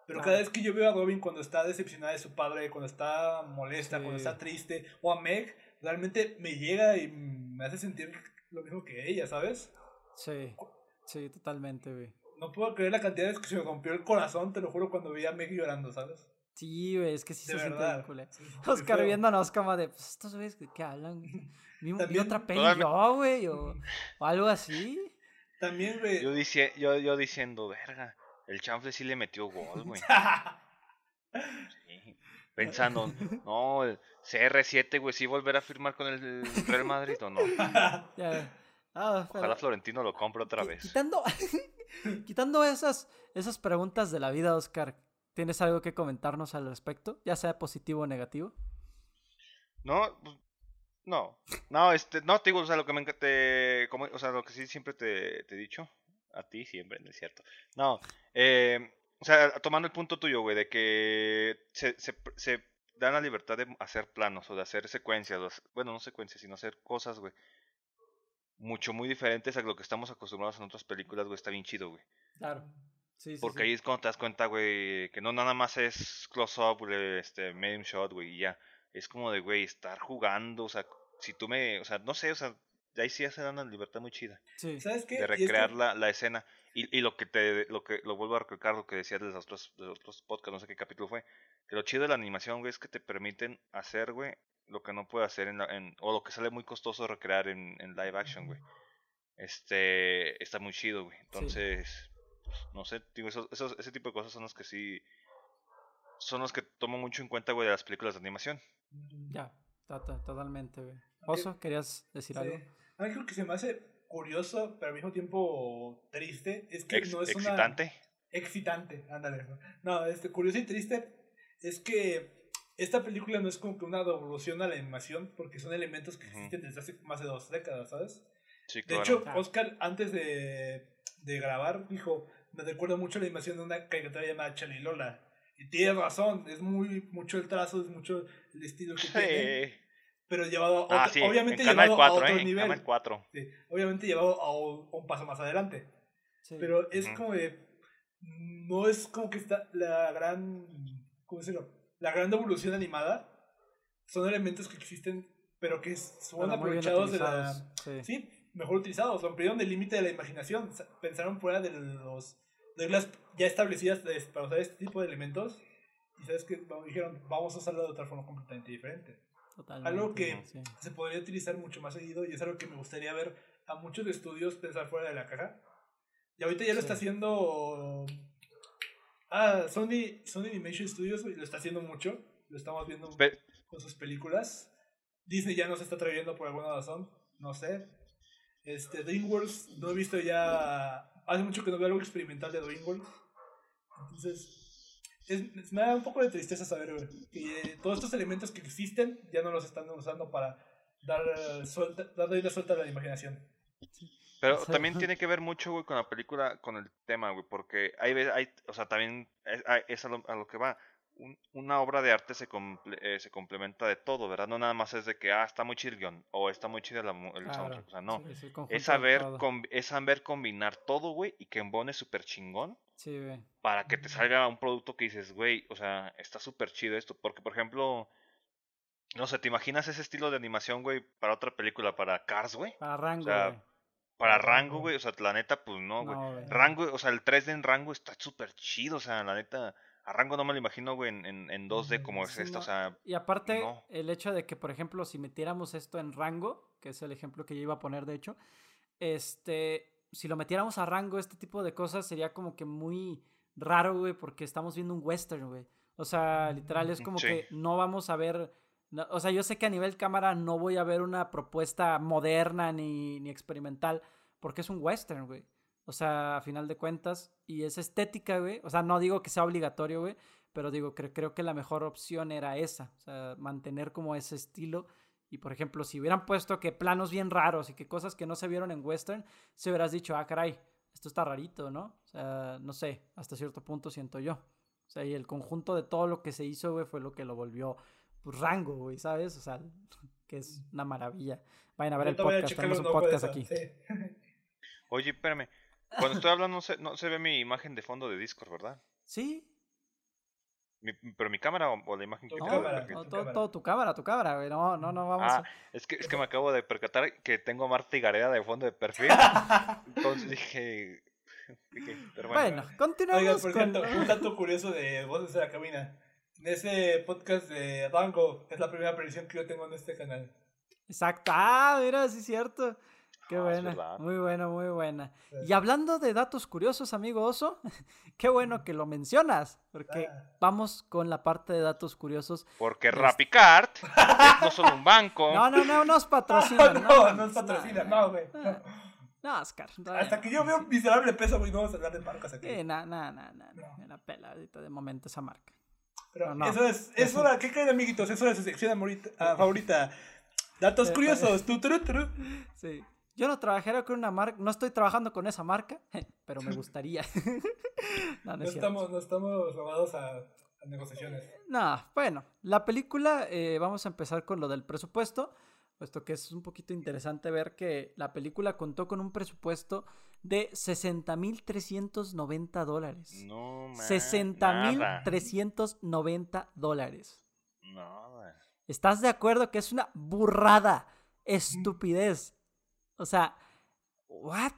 Pero cada vez que yo veo a Robin cuando está decepcionada de su padre, cuando está molesta, cuando está triste, o a Meg, realmente me llega y me hace sentir lo mismo que ella, ¿sabes? Sí, sí, totalmente, güey. No puedo creer la cantidad de veces que se me rompió el corazón, te lo juro, cuando veía a Meg llorando, ¿sabes? Sí, güey, es que sí se siente bien Oscar viéndonos como de, pues estos güeyes que hablan. Vi, vi otra peli yo, güey, o, o, algo así. También, güey. Yo, dice, yo, yo diciendo, verga, el chanfle sí le metió gol, güey. [LAUGHS] sí. Pensando, no, el CR7, güey, sí volverá a firmar con el Real Madrid o no. [LAUGHS] Ya. Ah, Ojalá Florentino lo compre otra vez. Quitando, [LAUGHS] quitando esas, esas preguntas de la vida, Oscar, ¿tienes algo que comentarnos al respecto? Ya sea positivo o negativo. No, pues, no, no, este, no te digo, o sea, lo que me te, como, o sea, lo que sí siempre te, te he dicho, a ti siempre, no es cierto. No, eh, o sea, tomando el punto tuyo, güey, de que se, se, se dan la libertad de hacer planos o de hacer secuencias, bueno, no secuencias, sino hacer cosas, güey, mucho, muy diferentes a lo que estamos acostumbrados en otras películas, güey, está bien chido, güey. Claro. Sí, sí, Porque ahí es cuando te das cuenta, güey, que no nada más es close-up, este, medium shot, güey, y ya. Es como de, güey, estar jugando, o sea, si tú me, o sea, no sé, o sea, de ahí sí ya se dan una libertad muy chida. Sí. ¿Sabes qué? De recrear la, la escena. Y, y lo que te, lo que, lo vuelvo a recalcar, lo que decías de los otros, de los otros podcasts, no sé qué capítulo fue, que lo chido de la animación, güey, es que te permiten hacer, güey, lo que no puede hacer en, en o lo que sale muy costoso recrear en, en live action, güey este está muy chido, güey. Entonces, no sé, digo, esos, esos, ese tipo de cosas son los que sí son los que tomo mucho en cuenta, güey, de las películas de animación. Ya, totalmente, güey. Oso, ¿querías decir algo? Algo que se me hace curioso, pero al mismo tiempo triste, es que no es excitante. una... Excitante, ándale. No, este, curioso y triste es que esta película no es como que una devolución a la animación, porque son elementos que existen desde hace más de dos décadas, ¿sabes? Sí, de hecho, Oscar, antes de, de grabar, dijo, me recuerda mucho la animación de una caricatura llamada Lola Y tiene razón, es muy mucho el trazo, es mucho el estilo que tiene. Pero llevado a ah, otro, obviamente llevado 4, a otro ¿eh? nivel. 4. Sí, obviamente llevado a un, paso más adelante. Pero es como de. No es como que está la gran. ¿Cómo decirlo? La gran evolución animada. Son elementos que existen, pero que son aprovechados de la. Sí. mejor utilizados. Ampliaron el límite de la imaginación. Pensaron fuera de los reglas ya establecidas para usar este tipo de elementos. Y sabes que dijeron, vamos a usarlo de otra forma completamente diferente. Algo que se podría utilizar mucho más seguido y es algo que me gustaría ver a muchos estudios pensar fuera de la caja. Y ahorita ya lo está haciendo. Ah, Sony, Sony Animation Studios lo está haciendo mucho. Lo estamos viendo con sus películas. Disney ya nos está trayendo por alguna razón. No sé. Este, DreamWorks no he visto ya hace mucho que no veo algo experimental de DreamWorks. Entonces, es, me da un poco de tristeza saber que todos estos elementos que existen ya no los están usando para dar suelta, darle la suelta a la imaginación. Pero también tiene que ver mucho, güey, con la película, con el tema, güey, porque hay, hay o sea, también es, a, lo, que va. una obra de arte se, eh, se complementa de todo, ¿verdad? No nada más es de que, ah, está muy chido el guion, o está muy chido el soundtrack, o sea, no. es, saber, es saber combinar todo, güey, y que embone súper chingón. Sí, güey. Para que te salga un producto que dices, güey, o sea, está súper chido esto. Porque, por ejemplo, no sé, ¿te imaginas ese estilo de animación, güey, para otra película, para Cars, güey? Para Rango, güey. Para Rango, güey, o sea, la neta, pues no, güey. Rango, o sea, el 3D en Rango está súper chido, o sea, la neta. A Rango no me lo imagino, güey, en, en, 2D como es esto, o sea. Y aparte, el hecho de que, por ejemplo, si metiéramos esto en Rango, que es el ejemplo que yo iba a poner, de hecho, este. Si lo metiéramos a Rango, este tipo de cosas sería como que muy raro, güey, porque estamos viendo un western, güey. O sea, literal, es como que no vamos a ver o sea, yo sé que a nivel cámara no voy a ver una propuesta moderna ni, ni experimental, porque es un western, güey. O sea, a final de cuentas, y es estética, güey. O sea, no digo que sea obligatorio, güey, pero digo, que creo que la mejor opción era esa. O sea, mantener como ese estilo. Y por ejemplo, si hubieran puesto que planos bien raros y que cosas que no se vieron en western, se hubieras dicho, ah, caray, esto está rarito, ¿no? O sea, no sé, hasta cierto punto siento yo. O sea, y el conjunto de todo lo que se hizo, güey, fue lo que lo volvió pues, rango, güey, ¿sabes? O sea, [LAUGHS] que es una maravilla. Vayan a ver el podcast, tenemos un podcast aquí. [LAUGHS] Oye, espérame. Cuando estoy hablando no se, no se ve mi imagen de fondo de Discord, ¿verdad? Sí. ¿Pero mi cámara o, la imagen que no, cámara, no, todo, todo, tu cámara, tu cámara, güey. No, no, no, vamos. Ah, es, que, es que me acabo de percatar que tengo a Marta y Gareda de fondo de perfil. [LAUGHS] Entonces dije. pero bueno. bueno, continuamos. Oiga, por cierto, un dato curioso de voces de la cabina de ese podcast de Rango. Es la primera aparición que yo tengo en este canal. Exacto. Ah, mira, sí es cierto. Qué ah, buena. Muy buena, muy buena. Y hablando de datos curiosos, amigo Oso, [LAUGHS] qué bueno que lo mencionas, porque ah. vamos con la parte de datos curiosos. Porque Rapicard no son un banco. No, no, no nos [LAUGHS] patrocina. no, no, nos patrocina, no, güey. No, Oscar. Hasta que yo veo un miserable peso, güey, no vamos a hablar de marcas aquí. Eh, no, no, no, no. La pela ahorita de momento esa marca. Pero eso es, es hora, ¿qué creen amiguitos? Es hora de su sección ah, favorita. [LAUGHS] Datos curiosos. Tu, Sí. Yo no trabajaría con una marca, no estoy trabajando con esa marca, [LAUGHS] pero me [LAUGHS] gustaría. [LAUGHS] no, no, estamos, no estamos robados a, negociaciones. No, bueno, la película, eh, vamos a empezar con lo del presupuesto, puesto que es un poquito interesante ver que la película contó con un presupuesto de 60.390 dólares. No, man, 60.390 dólares. No, ¿Estás de acuerdo que es una burrada? Estupidez. O sea, ¿what?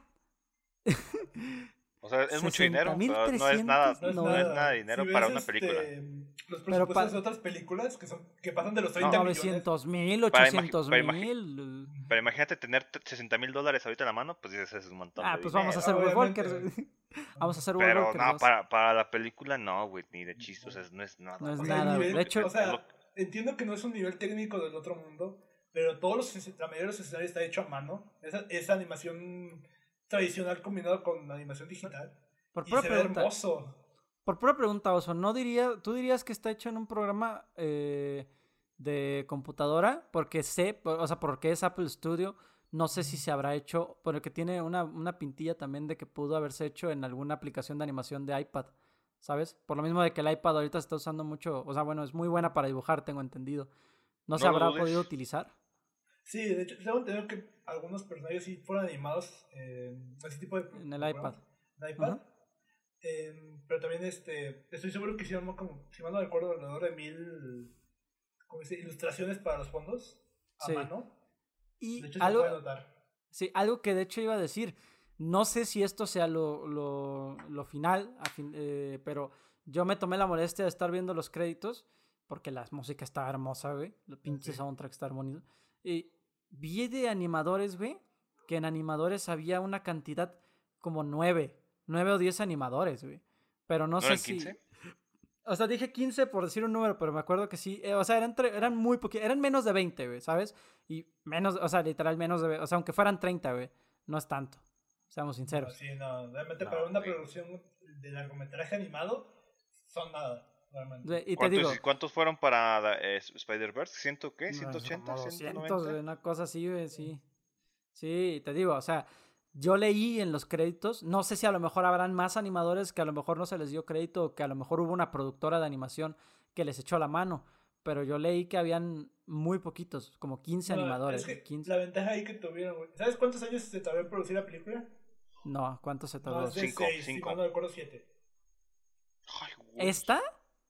O sea, es mucho dinero, pero no es nada, no, es nada de dinero para una película. Este, los presupuestos de otras películas que, son, que pasan de los 30 millones. 900 mil, 800 mil. Pero imagínate tener 60 mil dólares ahorita en la mano, pues dices, es un montón. Ah, pues vamos a hacer Walker. [LAUGHS] vamos a hacer Pero no, para, para la película no, güey, ni de chistes, o sea, no es nada. No es nada, de hecho. O sea, entiendo que no es un nivel técnico del otro mundo, pero todos los, la mayoría de los escenarios está hecho a mano. Esa, esa animación tradicional combinado con animación digital. Por pura pregunta, hermoso. Por pura pregunta, Oso, ¿no diría, ¿tú dirías que está hecho en un programa eh, de computadora? Porque sé, o sea, porque es Apple Studio, No sé si se habrá hecho, porque tiene una, una pintilla también de que pudo haberse hecho en alguna aplicación de animación de iPad, ¿sabes? Por lo mismo de que el iPad ahorita se está usando mucho, o sea, bueno, es muy buena para dibujar, tengo entendido. ¿No, se No habrá podido utilizar? Sí, de hecho, tengo entendido que algunos personajes sí fueron animados en ese tipo de. En el iPad. En iPad. Ajá. Em, pero también este, estoy seguro que hicieron como, si mal no recuerdo, alrededor de mil ¿cómo dice? ilustraciones para los fondos a Sí. mano. Y De hecho, se algo, puede notar. Sí, algo que de hecho iba a decir. No sé si esto sea lo, lo, lo final, a fin- eh, pero yo me tomé la molestia de estar viendo los créditos porque la música está hermosa, güey. El pinche Sí. soundtrack está bonito. Y vi de animadores, güey, que en animadores había una cantidad como nueve, nueve o diez animadores, güey. Pero no, ¿No sé eran si... 15? O sea, dije 15 por decir un número, pero me acuerdo que sí. eh, o sea, eran, tre- eran muy poquitos. Eran menos de 20, güey, ¿sabes? Y menos, o sea, literal menos de... O sea, aunque fueran 30, güey. No es tanto. Seamos sinceros. Sí, no, realmente No, para una güey. producción de largometraje animado son nada, realmente. Y te ¿Cuántos, digo... ¿Cuántos fueron para eh, Spider-Verse? ¿Ciento qué? no, ¿180? como 200, ¿190? güey, una cosa así, güey, sí. Sí, te digo, o sea, yo leí en los créditos, no sé si a lo mejor habrán más animadores que a lo mejor no se les dio crédito o que a lo mejor hubo una productora de animación que les echó la mano, pero yo leí que habían muy poquitos, como 15 No, animadores. es que 15. La ventaja ahí que tuvieron, güey. ¿Sabes cuántos años se tardó en producir la película? No, ¿cuántos se tardó? Más de Cinco, seis, si cinco. mal no recuerdo, siete. Ay, güey, ¿Esta?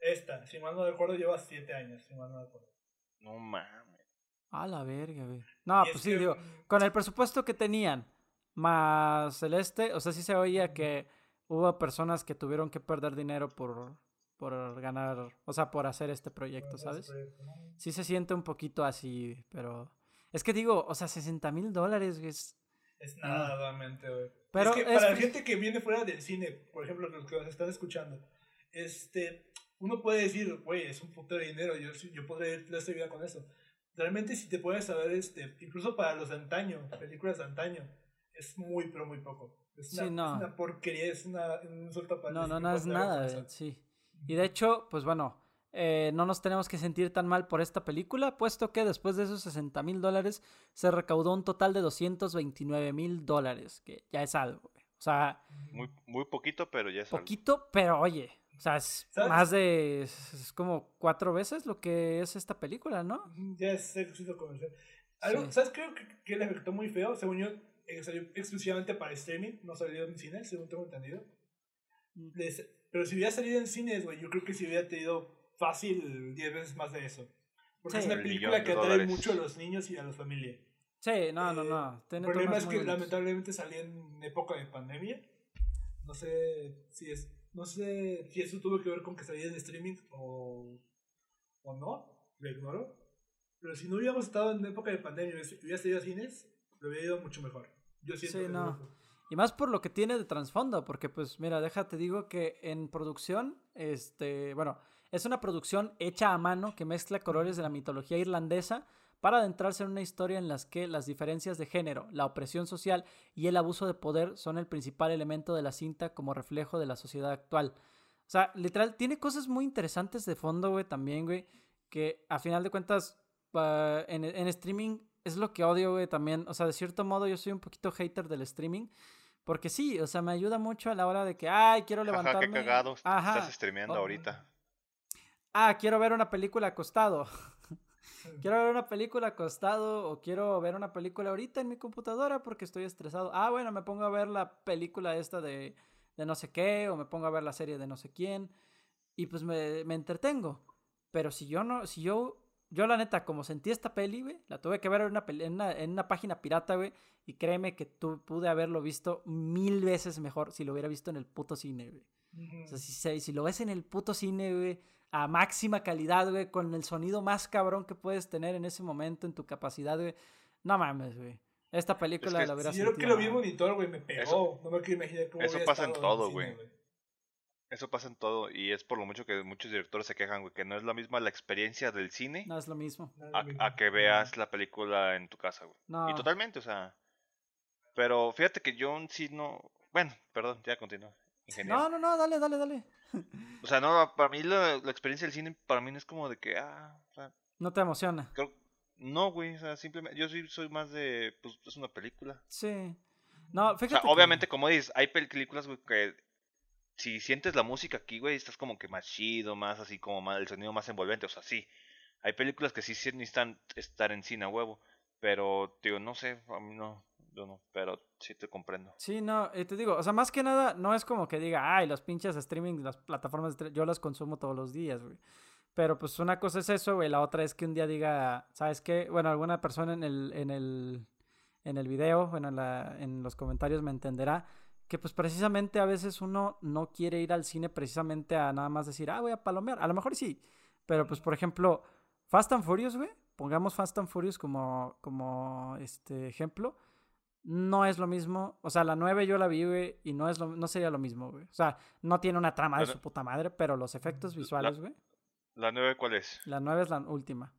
Esta, si mal no recuerdo, lleva siete años, si mal no recuerdo. No mames. A la verga, güey. No, Y pues es sí, que, digo, con el presupuesto que tenían, más Celeste, o sea, sí se oía que hubo personas que tuvieron que perder dinero por, por ganar, o sea, por hacer este proyecto, ¿sabes? ¿no? Sí se siente un poquito así, pero... Es que digo, o sea, 60 mil dólares, güey, es... Es nada, realmente, güey. Pero es que es para la gente que viene fuera del cine, por ejemplo, los que nos están escuchando, este, uno puede decir, güey, es un puto de dinero, yo, sí- yo podría ir toda esta vida con eso. Realmente, si te puedes saber, este, incluso para los de antaño, películas de antaño, es muy, pero muy poco. Es una, Sí, no. es una porquería, es una, un insulto para No, no, no es nada, sí. Y de hecho, pues bueno, eh, no nos tenemos que sentir tan mal por esta película, puesto que después de esos 60 mil dólares se recaudó un total de 229 mil dólares, que ya es algo, güey. O sea, Muy, muy poquito, pero ya es algo. poquito, pero oye, o sea, es ¿Sabes? más de, es, como cuatro veces lo que es esta película, ¿no? Ya es éxito comercial. Algo, Sí. ¿Sabes? Creo que, que le afectó muy feo. Según yo, eh, salió exclusivamente para streaming, no salió en cine, según tengo entendido. Mm. Les- pero si hubiera salido en cines, güey, yo creo que si hubiera tenido fácil 10 veces más de eso. Porque Sí. es una El película que atrae dólares. mucho a los niños y a la familia. Sí, no, no, Eh, no. Tiene el problema es que lamentablemente salió en época de pandemia. No sé si es no sé si eso tuvo que ver con que salía en streaming o, o no, lo ignoro. Pero si no hubiéramos estado en época de pandemia y hubiera salido a cines, lo hubiera ido mucho mejor. Yo siento Sí, que no. Y más por lo que tiene de trasfondo, porque pues mira, déjate digo que en producción, este, bueno, es una producción hecha a mano que mezcla colores de la mitología irlandesa para adentrarse en una historia en las que las diferencias de género, la opresión social y el abuso de poder son el principal elemento de la cinta como reflejo de la sociedad actual. O sea, literal, tiene cosas muy interesantes de fondo, güey, también, güey, que a final de cuentas pa- en, en streaming es lo que odio, güey, también. O sea, de cierto modo yo soy un poquito hater del streaming. Porque sí, o sea, me ayuda mucho a la hora de que, ay, quiero levantarme. qué cagado. Ajá. Estás streameando Oh. ahorita. Ah, quiero ver una película acostado. Quiero ver una película acostado o quiero ver una película ahorita en mi computadora porque estoy estresado. Ah, bueno, me pongo a ver la película esta de, de no sé qué o me pongo a ver la serie de no sé quién y pues me, me entretengo. Pero si yo no, si yo, yo la neta, como sentí esta peli, güey, la tuve que ver en una, en una, en una página pirata, güey, y créeme que tu, pude haberlo visto mil veces mejor si lo hubiera visto en el puto cine, güey. O sea, si, si lo ves en el puto cine, güey, a máxima calidad, güey, con el sonido más cabrón que puedes tener en ese momento, en tu capacidad, güey. No mames, güey. Esta película que la hubiera Si yo creo que lo vi en monitor, güey, me pegó. Eso- no me quiero imaginar cómo eso pasa en todo, güey. Eso pasa en todo y es por lo mucho que muchos directores se quejan, güey, que no es la misma la experiencia del cine No es lo mismo. A, que veas la película en tu casa, güey. No. Y totalmente, o sea. Pero fíjate que yo sí no. Bueno, perdón, ya continúa. Ingeniero. No, no, no, dale, dale, dale. [LAUGHS] O sea, no, para mí la, la experiencia del cine, para mí no es como de que, ah, o sea, No te emociona. creo, No, güey, o sea, simplemente, yo sí soy más de, pues, es una película. Sí. No, O fíjate. sea, que- obviamente, como dices, hay películas, güey, que si sientes la música aquí, güey, estás como que más chido, más así como más, el sonido más envolvente, o sea, sí. Hay películas que sí, sí necesitan estar en cine a huevo, pero, digo, no sé, a mí no, yo no, pero sí te comprendo. Sí, no, eh, te digo, o sea, más que nada, no es como que diga, ay, los pinches streaming, las plataformas, de yo las consumo todos los días, güey. Pero pues una cosa es eso, güey, la otra es que un día diga, ¿sabes qué? Bueno, alguna persona en el, en el, en el video, bueno, en, la, en los comentarios me entenderá, que pues precisamente a veces uno no quiere ir al cine precisamente a nada más decir, ah, voy a palomear. A lo mejor sí, pero pues por ejemplo, Fast and Furious, güey, pongamos Fast and Furious como, como este ejemplo no es lo mismo. O sea, la 9 yo la vi, güey, y no, es lo, no sería lo mismo, güey. O sea, no tiene una trama de su puta madre, pero los efectos visuales, güey. ¿La nueve cuál es? La 9 es la última.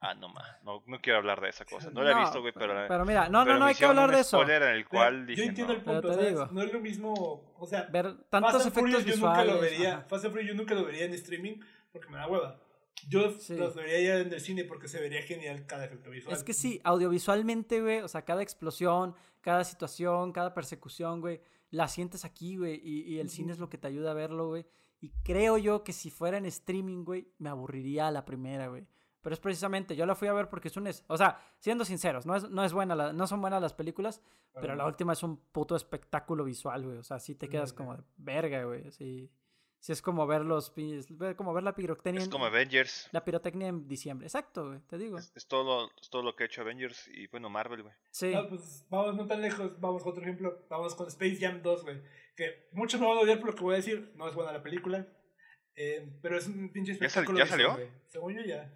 Ah, no, ma, no, no quiero hablar de esa cosa. No la he visto, güey, pero... Pero mira, no, pero no, no hay que hablar de eso. spoiler en el Mira, cual dije, yo entiendo no. el punto, Pero te. No es lo mismo, o sea, Ver Fast tantos and efectos Furious yo nunca visuales. lo vería, ajá. Fast and Furious yo nunca lo vería en streaming porque me da hueva. Yo Sí. los vería ya en el cine porque se vería genial cada efecto visual. Es que sí, audiovisualmente, güey, o sea, cada explosión, cada situación, cada persecución, güey, la sientes aquí, güey, y, y el cine es lo que te ayuda a verlo, güey. Y creo yo que si fuera en streaming, güey, me aburriría a la primera, güey. Pero es precisamente, yo la fui a ver porque es un... es- O sea, siendo sinceros, no, es, no, es buena la- no son buenas las películas, pero la última es un puto espectáculo visual, güey. O sea, sí te quedas como de verga, güey. Sí, sí es como ver los... Como ver la pirotecnia, Es como Avengers. la pirotecnia en diciembre. Exacto, güey, te digo. Es, es todo lo, es todo lo que ha hecho Avengers y, bueno, Marvel, güey. Sí. Pues vamos no tan lejos, vamos con otro ejemplo, vamos con Space Jam 2, güey. Que muchos me van a odiar por lo que voy a decir, no es buena la película, eh, pero es un pinche ¿Ya sal- espectáculo. ya salió? güey. Según yo ya.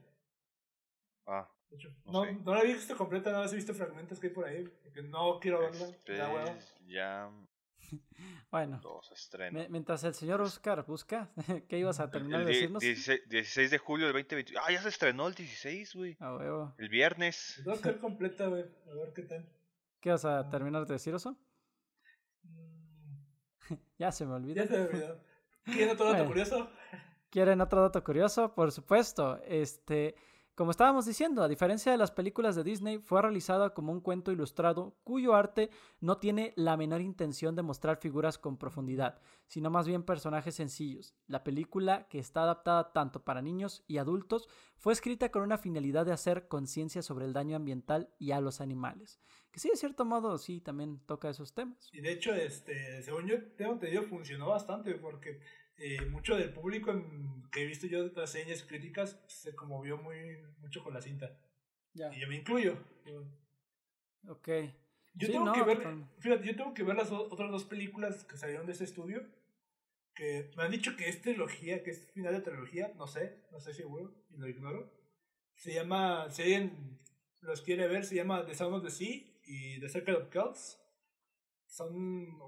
Ah, De hecho, No no, sé. no la he visto completa, nada más he visto fragmentos que hay por ahí, porque no quiero verla. Space Jam [LAUGHS] Bueno. 2 estreno. Me- mientras el señor Oscar busca, [LAUGHS] ¿qué ibas a terminar El de decirnos? 16, 16 de julio del 2020. Ah, ya se estrenó el 16, güey. A huevo. El viernes. La tengo que ver completa, güey, a ver qué tal. ¿Qué vas a terminar de decir eso? Mm, [LAUGHS] Ya se me olvidó. Ya se me olvidó. ¿Quieren otro dato Bueno. curioso? ¿Quieren otro dato curioso? Por supuesto. Este, como estábamos diciendo, a diferencia de las películas de Disney, fue realizada como un cuento ilustrado cuyo arte no tiene la menor intención de mostrar figuras con profundidad, sino más bien personajes sencillos. La película, que está adaptada tanto para niños y adultos, fue escrita con una finalidad de hacer conciencia sobre el daño ambiental y a los animales. Que sí, de cierto modo, sí, también toca esos temas. Y de hecho, este, según yo tengo entendido, funcionó bastante porque eh, mucho del público en- que he visto yo de reseñas y críticas se conmovió muy mucho con la cinta. Ya. Y yo me incluyo. Ok. Yo Sí, tengo no, que ver, fíjate, yo tengo que ver las otras dos películas que salieron de ese estudio. Que me han dicho que es trilogía, que es final de trilogía, no sé, no estoy seguro, y lo ignoro. Se llama, si alguien los quiere ver, se llama The Sound of the Sea y The Circle of Clouds. Son,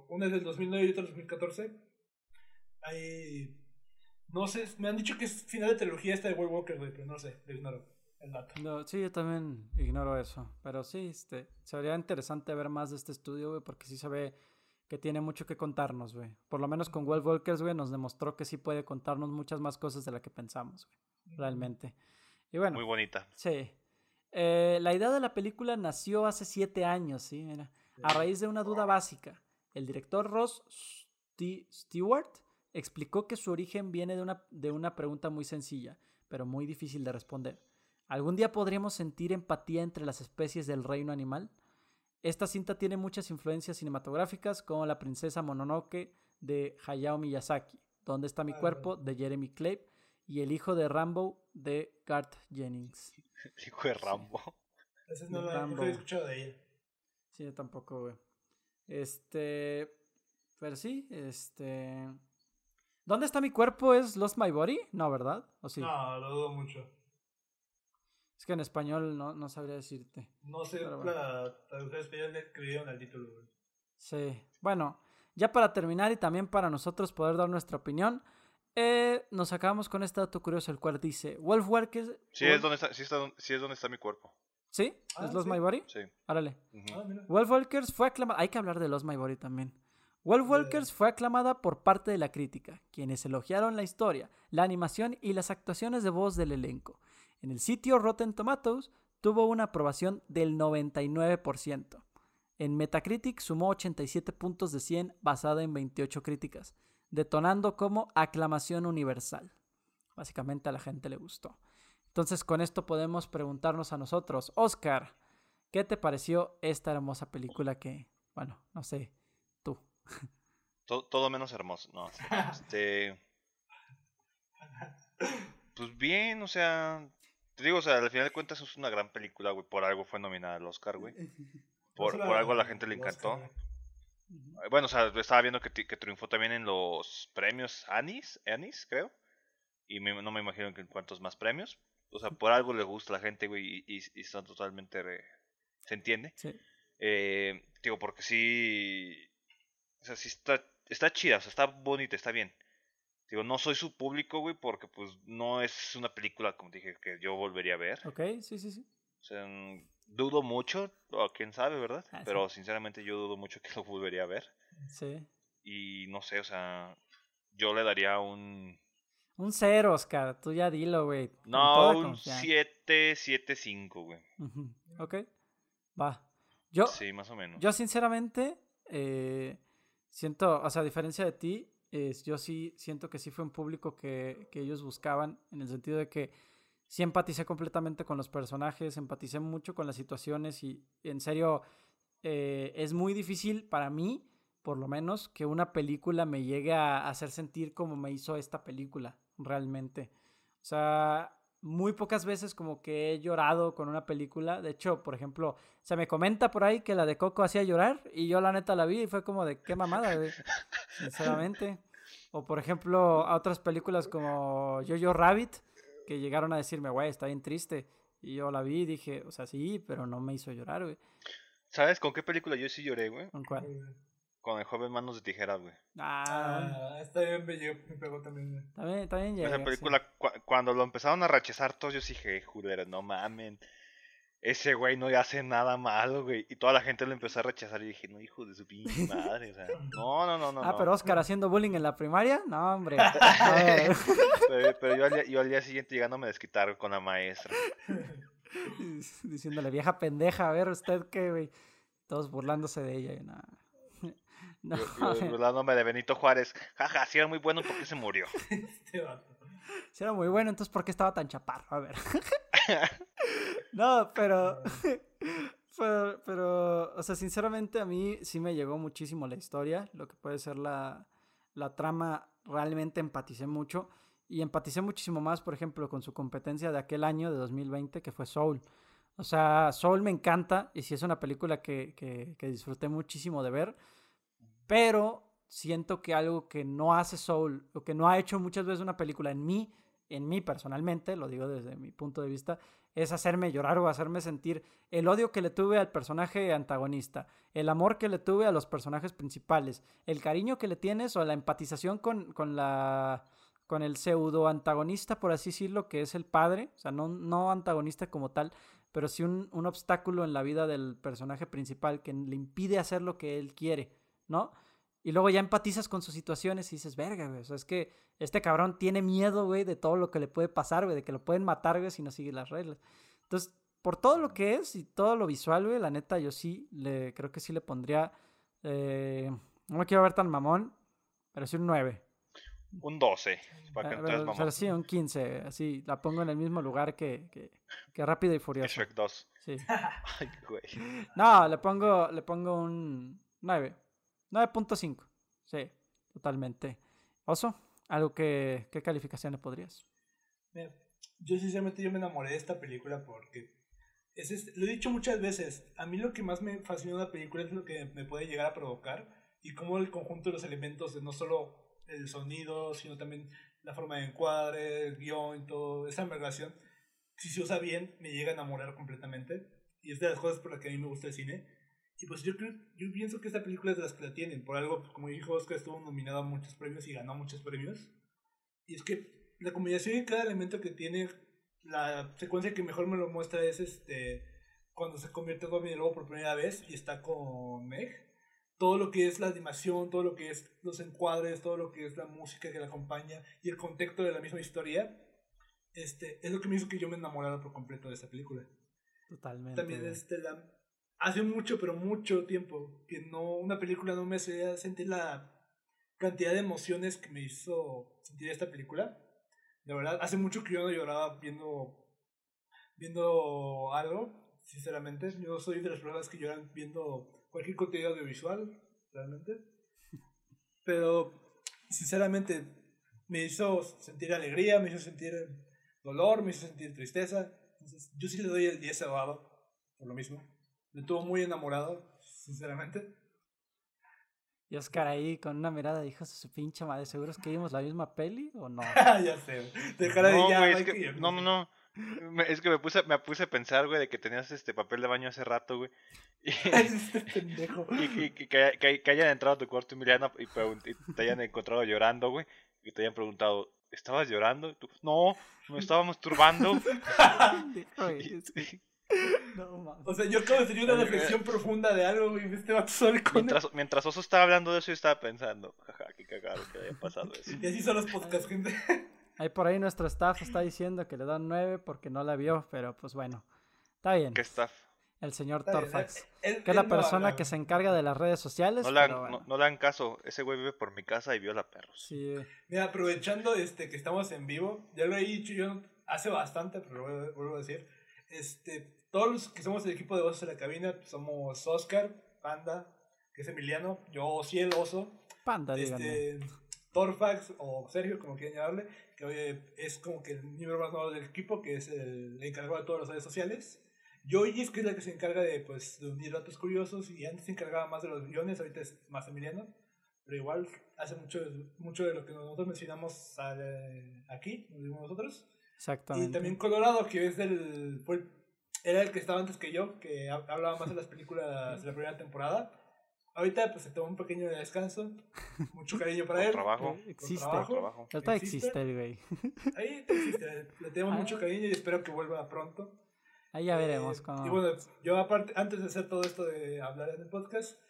una es del 2009 y otra del 2014. Hay, no sé, me han dicho que es final de trilogía esta de World Walker, güey, pero no sé, lo ignoro el dato. No, sí, yo también ignoro eso. Pero sí, este, sería interesante ver más de este estudio, güey, porque sí se ve que tiene mucho que contarnos, güey. Por lo menos con World Walkers, güey, nos demostró que sí puede contarnos muchas más cosas de las que pensamos, güey, realmente. Y bueno, Muy bonita. sí. Eh, la idea de la película nació hace siete años, ¿sí? Mira, a raíz de una duda básica. El director Ross Stewart explicó que su origen viene de una, de una pregunta muy sencilla, pero muy difícil de responder. ¿Algún día podríamos sentir empatía entre las especies del reino animal? Esta cinta tiene muchas influencias cinematográficas, como La princesa Mononoke de Hayao Miyazaki, ¿Dónde está mi Ah, cuerpo? de Jeremy Clay y El hijo de Rambo de Garth Jennings. El hijo de Rambo. Esa no de nunca he escuchado de ella. Sí, yo tampoco, güey. Este. Pero sí, este. ¿Dónde está mi cuerpo? ¿Es Lost My Body? No, ¿verdad? ¿O sí? No, lo dudo mucho. Es que en español no, no sabría decirte. No sé Pero bueno. la traducción española que le dieron al título, güey. Sí. Bueno, ya para terminar y también para nosotros poder dar nuestra opinión, eh, nos acabamos con este dato curioso, el cual dice: Wolf Walkers. Sí, es donde está, sí, está, sí es donde está mi cuerpo. ¿Sí? Ah, ¿Es Lost sí. My Body? Sí. Árale. Ujú. Ah. Wolf Walkers fue aclamada. Hay que hablar de Lost My Body también. Wolf Ya. Walkers fue aclamada por parte de la crítica, quienes elogiaron la historia, la animación y las actuaciones de voz del elenco. En el sitio Rotten Tomatoes tuvo una aprobación del 99%. En Metacritic sumó 87 puntos de 100 basada en 28 críticas, detonando como aclamación universal. Básicamente a la gente le gustó. Entonces con esto podemos preguntarnos a nosotros, Oscar, ¿qué te pareció esta hermosa película que, bueno, no sé, Todo, menos hermoso, no. Este... Pues bien, o sea, te digo, o sea, al final de cuentas es una gran película, güey, por algo fue nominada al Oscar, güey. [LAUGHS] Por, por algo a la gente le encantó. Bueno, o sea, estaba viendo que, que triunfó también en los premios Anis, Anis, creo. Y no me imagino en cuántos más premios. O sea, por algo le gusta a la gente, güey, y, y, están totalmente... ¿Se entiende? Sí. Eh, digo, porque sí... O sea, sí está, está chida, o sea, está bonita, está bien. Digo, no soy su público, güey, porque pues no es una película, como dije, que yo volvería a ver. Ok, sí, sí, sí. O sea, mm, dudo mucho, o quién sabe, ¿verdad? Ah, Pero sinceramente yo dudo mucho que lo volvería a ver. Sí. Y no sé, o sea, yo le daría un un cero, Oscar. Tú ya dilo, güey. No, un 7, 7, 5, güey. Ok. Va. Yo, sí, más o menos. Yo, sinceramente, eh, siento, o sea, a diferencia de ti, yo sí siento que sí fue un público que, que ellos buscaban, en el sentido de que sí empaticé completamente con los personajes, empaticé mucho con las situaciones y, en serio, eh, es muy difícil para mí, por lo menos, que una película me llegue a hacer sentir como me hizo esta película realmente. O sea, muy pocas veces como que he llorado con una película. De hecho, por ejemplo, se me comenta por ahí que la de Coco hacía llorar y yo la neta la vi y fue como de qué mamada, [LAUGHS] Sinceramente. O por ejemplo, a otras películas como Jojo Rabbit que llegaron a decirme, güey, está bien triste. Y yo la vi y dije, o sea, sí, pero no me hizo llorar, güey. ¿Sabes con qué película yo sí lloré, güey? ¿Con cuál? Con el joven Manos de Tijeras, güey. Ah, ah está bien, me, pegó también, güey. Está bien, está bien, Esa película, cuando lo empezaron a rechazar todos, yo dije, joder, no mamen. Ese güey no hace nada malo, güey. Y toda la gente lo empezó a rechazar. Y dije, no, hijo de su pinche [LAUGHS] madre. O sea, no, no, no, no. Ah, pero Oscar haciendo bullying en la primaria. No, hombre. [LAUGHS] pero, yo, al, yo, al, día siguiente llegando me desquitaron con la maestra. [LAUGHS] Diciéndole, vieja pendeja, a ver usted qué, güey. Todos burlándose de ella. Y nada. [LAUGHS] No. Yo, de Benito Juárez. Jaja, si era muy bueno porque se murió. [LAUGHS] Este si era muy bueno, entonces ¿por qué estaba tan chaparro? A ver. [LAUGHS] no, pero, pero, pero, o sea, sinceramente a mí sí me llegó muchísimo la historia, lo que puede ser la, la trama, realmente empaticé mucho. Y empaticé muchísimo más, por ejemplo, con su competencia de aquel año, de 2020, que fue Soul. O sea, Soul me encanta y sí es una película que, que, que disfruté muchísimo de ver. Pero siento que algo que no hace Soul, o que no ha hecho muchas veces una película en mí, en mí personalmente, lo digo desde mi punto de vista, es hacerme llorar o hacerme sentir el odio que le tuve al personaje antagonista, el amor que le tuve a los personajes principales, el cariño que le tienes o la empatización con, con la con el pseudo antagonista, por así decirlo, que es el padre, o sea, no, no antagonista como tal, pero sí un, un obstáculo en la vida del personaje principal que le impide hacer lo que él quiere. ¿No? Y luego ya empatizas con sus situaciones y dices, verga, güey, o sea, es que este cabrón tiene miedo, güey, de todo lo que le puede pasar, güey, de que lo pueden matar, güey, si no sigue las reglas. Entonces, por todo lo que es y todo lo visual, güey, la neta, yo sí, le, creo que sí le pondría, eh, no me quiero ver tan mamón, pero sí un 9. Un 12, para que pero, no pero sí, un 15, así, la pongo en el mismo lugar que, que, que Rápido y Furioso. Shrek 2. Sí. [LAUGHS] Ay, güey. No, le pongo, le pongo un 9. 9.5. Sí, totalmente. Oso, ¿algo que, ¿qué calificación le podrías? yo sinceramente yo me enamoré de esta película porque es lo he dicho muchas veces, a mí lo que más me fascina de una película es lo que me puede llegar a provocar y cómo el conjunto de los elementos de no solo el sonido, sino también la forma de encuadre, el guion, todo, esa relación, si se usa bien, me llega a enamorar completamente y es de las cosas por las que a mí me gusta el cine y pues yo creo, yo pienso que esta película es de las que la tienen. Por algo, como dijo Oscar, estuvo nominado a muchos premios y ganó muchos premios. Y es que la combinación de cada elemento que tiene, la secuencia que mejor me lo muestra es este cuando se convierte en Lobo por primera vez y está con Meg. Todo lo que es la animación, todo lo que es los encuadres, todo lo que es la música que la acompaña y el contexto de la misma historia. este, es lo que me hizo que yo me enamorara por completo de esta película. Totalmente. También este, la, hace mucho, pero mucho tiempo que no una película no me hacía sentir la cantidad de emociones que me hizo sentir esta película. De verdad, hace mucho que yo no lloraba viendo viendo algo, sinceramente. Yo soy de las personas que lloran viendo cualquier contenido audiovisual, realmente. Pero, sinceramente, me hizo sentir alegría, me hizo sentir dolor, me hizo sentir tristeza. Entonces, yo sí le doy el 10 a por lo mismo. Me tuvo muy enamorado, sinceramente. Y Oscar ahí con una mirada dijo su pinche madre, ¿seguro es que vimos la misma peli o no? [LAUGHS] ya sé, de cara de no, ya, es que, no, no, no. Es que me puse, me puse a pensar, güey, de que tenías este papel de baño hace rato, güey. [LAUGHS] Y, este pendejo. y, y que, que, que, hayan entrado a tu cuarto Emiliano y, y te hayan encontrado llorando, güey. Y te hayan preguntado, ¿estabas llorando? Tú, no, me estaba masturbando. [LAUGHS] [LAUGHS] No, mames. O sea, yo acabo de tener una reflexión profunda de algo, güey. Este vato solo con. Mientras, mientras Oso estaba hablando de eso, yo estaba pensando, jaja, qué cagado que haya pasado eso. Y así son los podcasts, gente. Ahí por ahí nuestro staff está diciendo que le dan nueve porque no la vio, pero pues bueno, está bien. ¿Qué staff? El señor Torfax, que es la persona que se encarga de las redes sociales. No le, dan, no, le dan caso, ese güey vive por mi casa y viola perros. Sí. Mira, aprovechando este que estamos en vivo, ya lo he dicho yo hace bastante, pero lo vuelvo a decir. Este, todos los que somos el equipo de voces de la cabina, pues, somos Oscar, Panda, que es Emiliano, yo sí el oso. Panda, este, Torfax o Sergio, como quieran llamarle, que hoy es como que el miembro más nuevo del equipo, que es el, encargado de todas las redes sociales. Yoyis, que es la que se encarga de, pues, de unir datos curiosos, y antes se encargaba más de los guiones, ahorita es más Emiliano, pero igual hace mucho, mucho de lo que nosotros mencionamos aquí, nosotros. Exactamente. Y también Colorado, que es el, fue era el que estaba antes que yo, que hablaba más de las películas de la primera temporada. Ahorita pues se tomó un pequeño descanso. Mucho cariño para él. Trabajo. Existe. Trabajo. Existe. existe el güey. Ahí existe. Le tenemos mucho ah. cariño y espero que vuelva pronto. Ahí ya veremos. Eh, y bueno, yo aparte, antes de hacer todo esto de hablar en el podcast,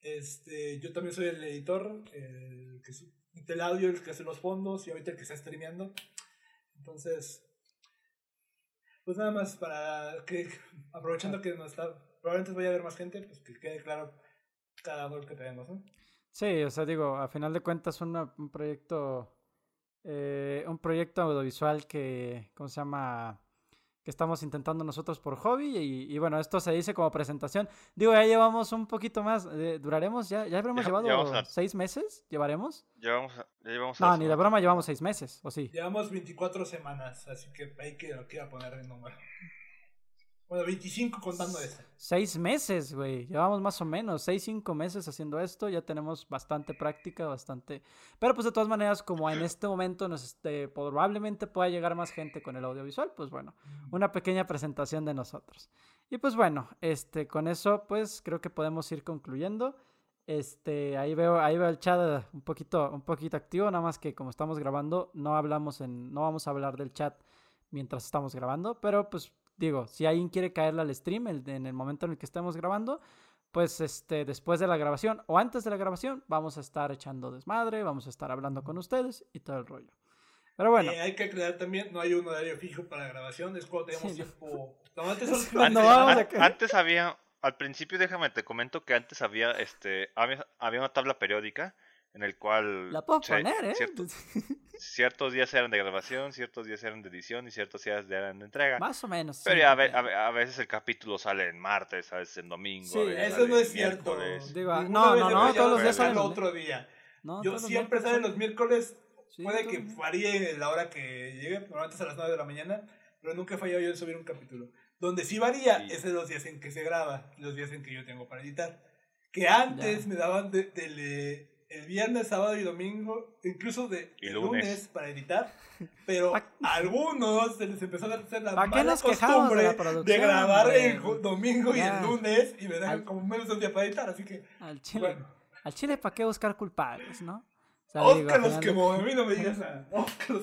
este, yo también soy el editor, el que el audio, el que hace los fondos y ahorita el que está streameando. Entonces, pues nada más para que, aprovechando que no está, probablemente vaya a haber más gente, pues que quede claro cada rol que tenemos, ¿no? Sí, o sea, digo, a final de cuentas una, un proyecto, eh, un proyecto audiovisual que, ¿cómo se llama? Que estamos intentando nosotros por hobby y, bueno, esto se dice como presentación. Digo, ya llevamos un poquito más, eh, duraremos, ya, ya habremos llevado seis meses, ¿llevaremos? Llevamos, ya llevamos no, ni de broma llevamos seis meses, ¿o sí? Llevamos 24 semanas, así que hay que lo quiera poner el número. Bueno, 25 contando este. Seis meses, güey. Llevamos más o menos seis, cinco meses haciendo esto. Ya tenemos bastante práctica, bastante. Pero pues de todas maneras, como en este momento nos este, probablemente pueda llegar más gente con el audiovisual, pues bueno, una pequeña presentación de nosotros. Y pues bueno, este, con eso, pues creo que podemos ir concluyendo. Este, ahí veo, ahí veo el chat un poquito, un poquito activo, nada más que como estamos grabando, no hablamos en, no vamos a hablar del chat mientras estamos grabando, pero pues digo, si alguien quiere caerle al stream en el momento en el que estemos grabando, pues este, después de la grabación o antes de la grabación, vamos a estar echando desmadre, vamos a estar hablando con ustedes y todo el rollo. Pero bueno. hay que aclarar también, no hay un horario fijo para grabación, es cuando tenemos tiempo. antes, había, al principio déjame te comento que antes había, este, había, había una tabla periódica en el cual... La puedo poner, ¿eh? [LAUGHS] ciertos días eran de grabación, ciertos días eran de edición y ciertos días eran de entrega. Más o menos. Pero a, veces el capítulo sale en martes, a veces en domingo. Sí, eso no es cierto. Digo, no, no, no, todos los días salen. otro día. Yo siempre sale los miércoles. Puede que varíe la hora que llegue, normalmente es a las 9 de la mañana, pero nunca he fallado yo en subir un capítulo. Donde sí varía es en los días en que se graba, los días en que yo tengo para editar. Que antes me daban de, de, el viernes, sábado y domingo, incluso de lunes. para editar, pero a algunos se les empezó a hacer la mala costumbre de, grabar el domingo y el lunes y me dejan como menos de un día para editar, así que al chile, al chile para qué buscar culpables, ¿no? Oscar los quemó, a mí no me digas [LAUGHS] nada.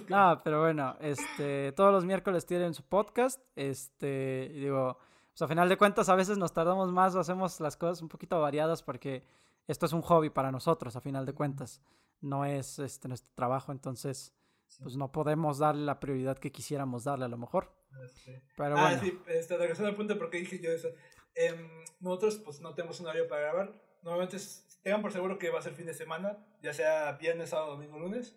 No, pero bueno, este, todos los miércoles tienen su podcast, este, digo, pues a final de cuentas a veces nos tardamos más o hacemos las cosas un poquito variadas porque esto es un hobby para nosotros, a final de cuentas. No es este, nuestro trabajo, entonces, pues no podemos darle la prioridad que quisiéramos darle a lo mejor. Este, Pero ah, bueno. sí, este, regresando al punto porque dije yo eso. Em, nosotros pues no tenemos un horario para grabar. Normalmente es- tengan por seguro que va a ser fin de semana, ya sea viernes, sábado, domingo, lunes.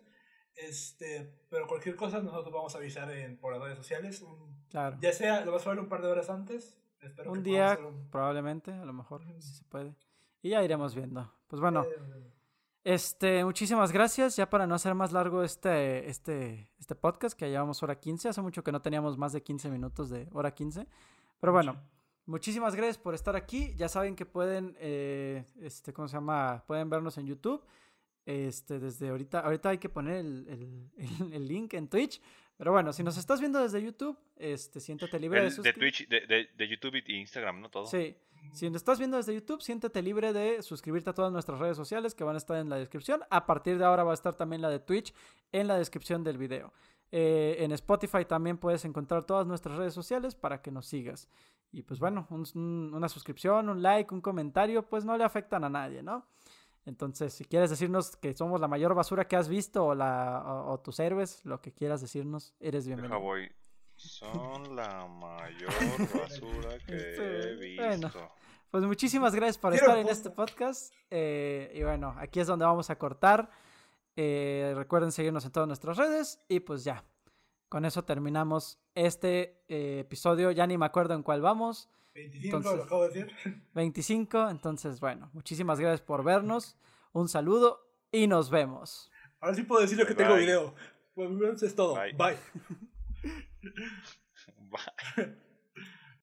Este, pero cualquier cosa nosotros vamos a avisar en, por las redes sociales. un- Claro. ya sea, lo vas a ver un par de horas antes. Espero Un que día, un- probablemente, a lo mejor, Ujú. si se puede. Y ya iremos viendo. Pues bueno, este, muchísimas gracias. Ya para no hacer más largo este, este, este podcast, que ya llevamos hora 15. Hace mucho que no teníamos más de 15 minutos de hora 15. Pero bueno, muchísimas gracias por estar aquí. Ya saben que pueden, eh, este, ¿cómo se llama? Pueden vernos en YouTube. Este, desde ahorita, ahorita hay que poner el, el- el- [LAUGHS] el link en Twitch. Pero bueno, si nos estás viendo desde YouTube, este, siéntete libre de El de suscribirte. Twitch, de, de, de YouTube y Instagram, ¿no? Todo. Sí. Si nos estás viendo desde YouTube, siéntete libre de suscribirte a todas nuestras redes sociales que van a estar en la descripción. A partir de ahora va a estar también la de Twitch en la descripción del video. Eh, en Spotify también puedes encontrar todas nuestras redes sociales para que nos sigas. Y pues bueno, un- un- una suscripción, un like, un comentario, pues no le afectan a nadie, ¿no? Entonces, si quieres decirnos que somos la mayor basura que has visto o, la, o, o tus héroes, lo que quieras decirnos, eres Deja bienvenido. voy. Son la mayor [LAUGHS] basura que he bueno. visto. Pues muchísimas gracias por Quiero estar en este podcast. eh, y bueno, aquí es donde vamos a cortar. Eh, recuerden seguirnos en todas nuestras redes. Y pues ya, con eso terminamos este eh, episodio. Ya ni me acuerdo en cuál vamos. 25, Entonces- lo acabo de decir. [LAUGHS] 25. Entonces, bueno, muchísimas gracias por vernos. Un saludo y nos vemos. Ahora sí puedo decir lo que tengo Bye. video. Pues eso es todo. Bye. Bye. [LAUGHS] [LAUGHS] Bye.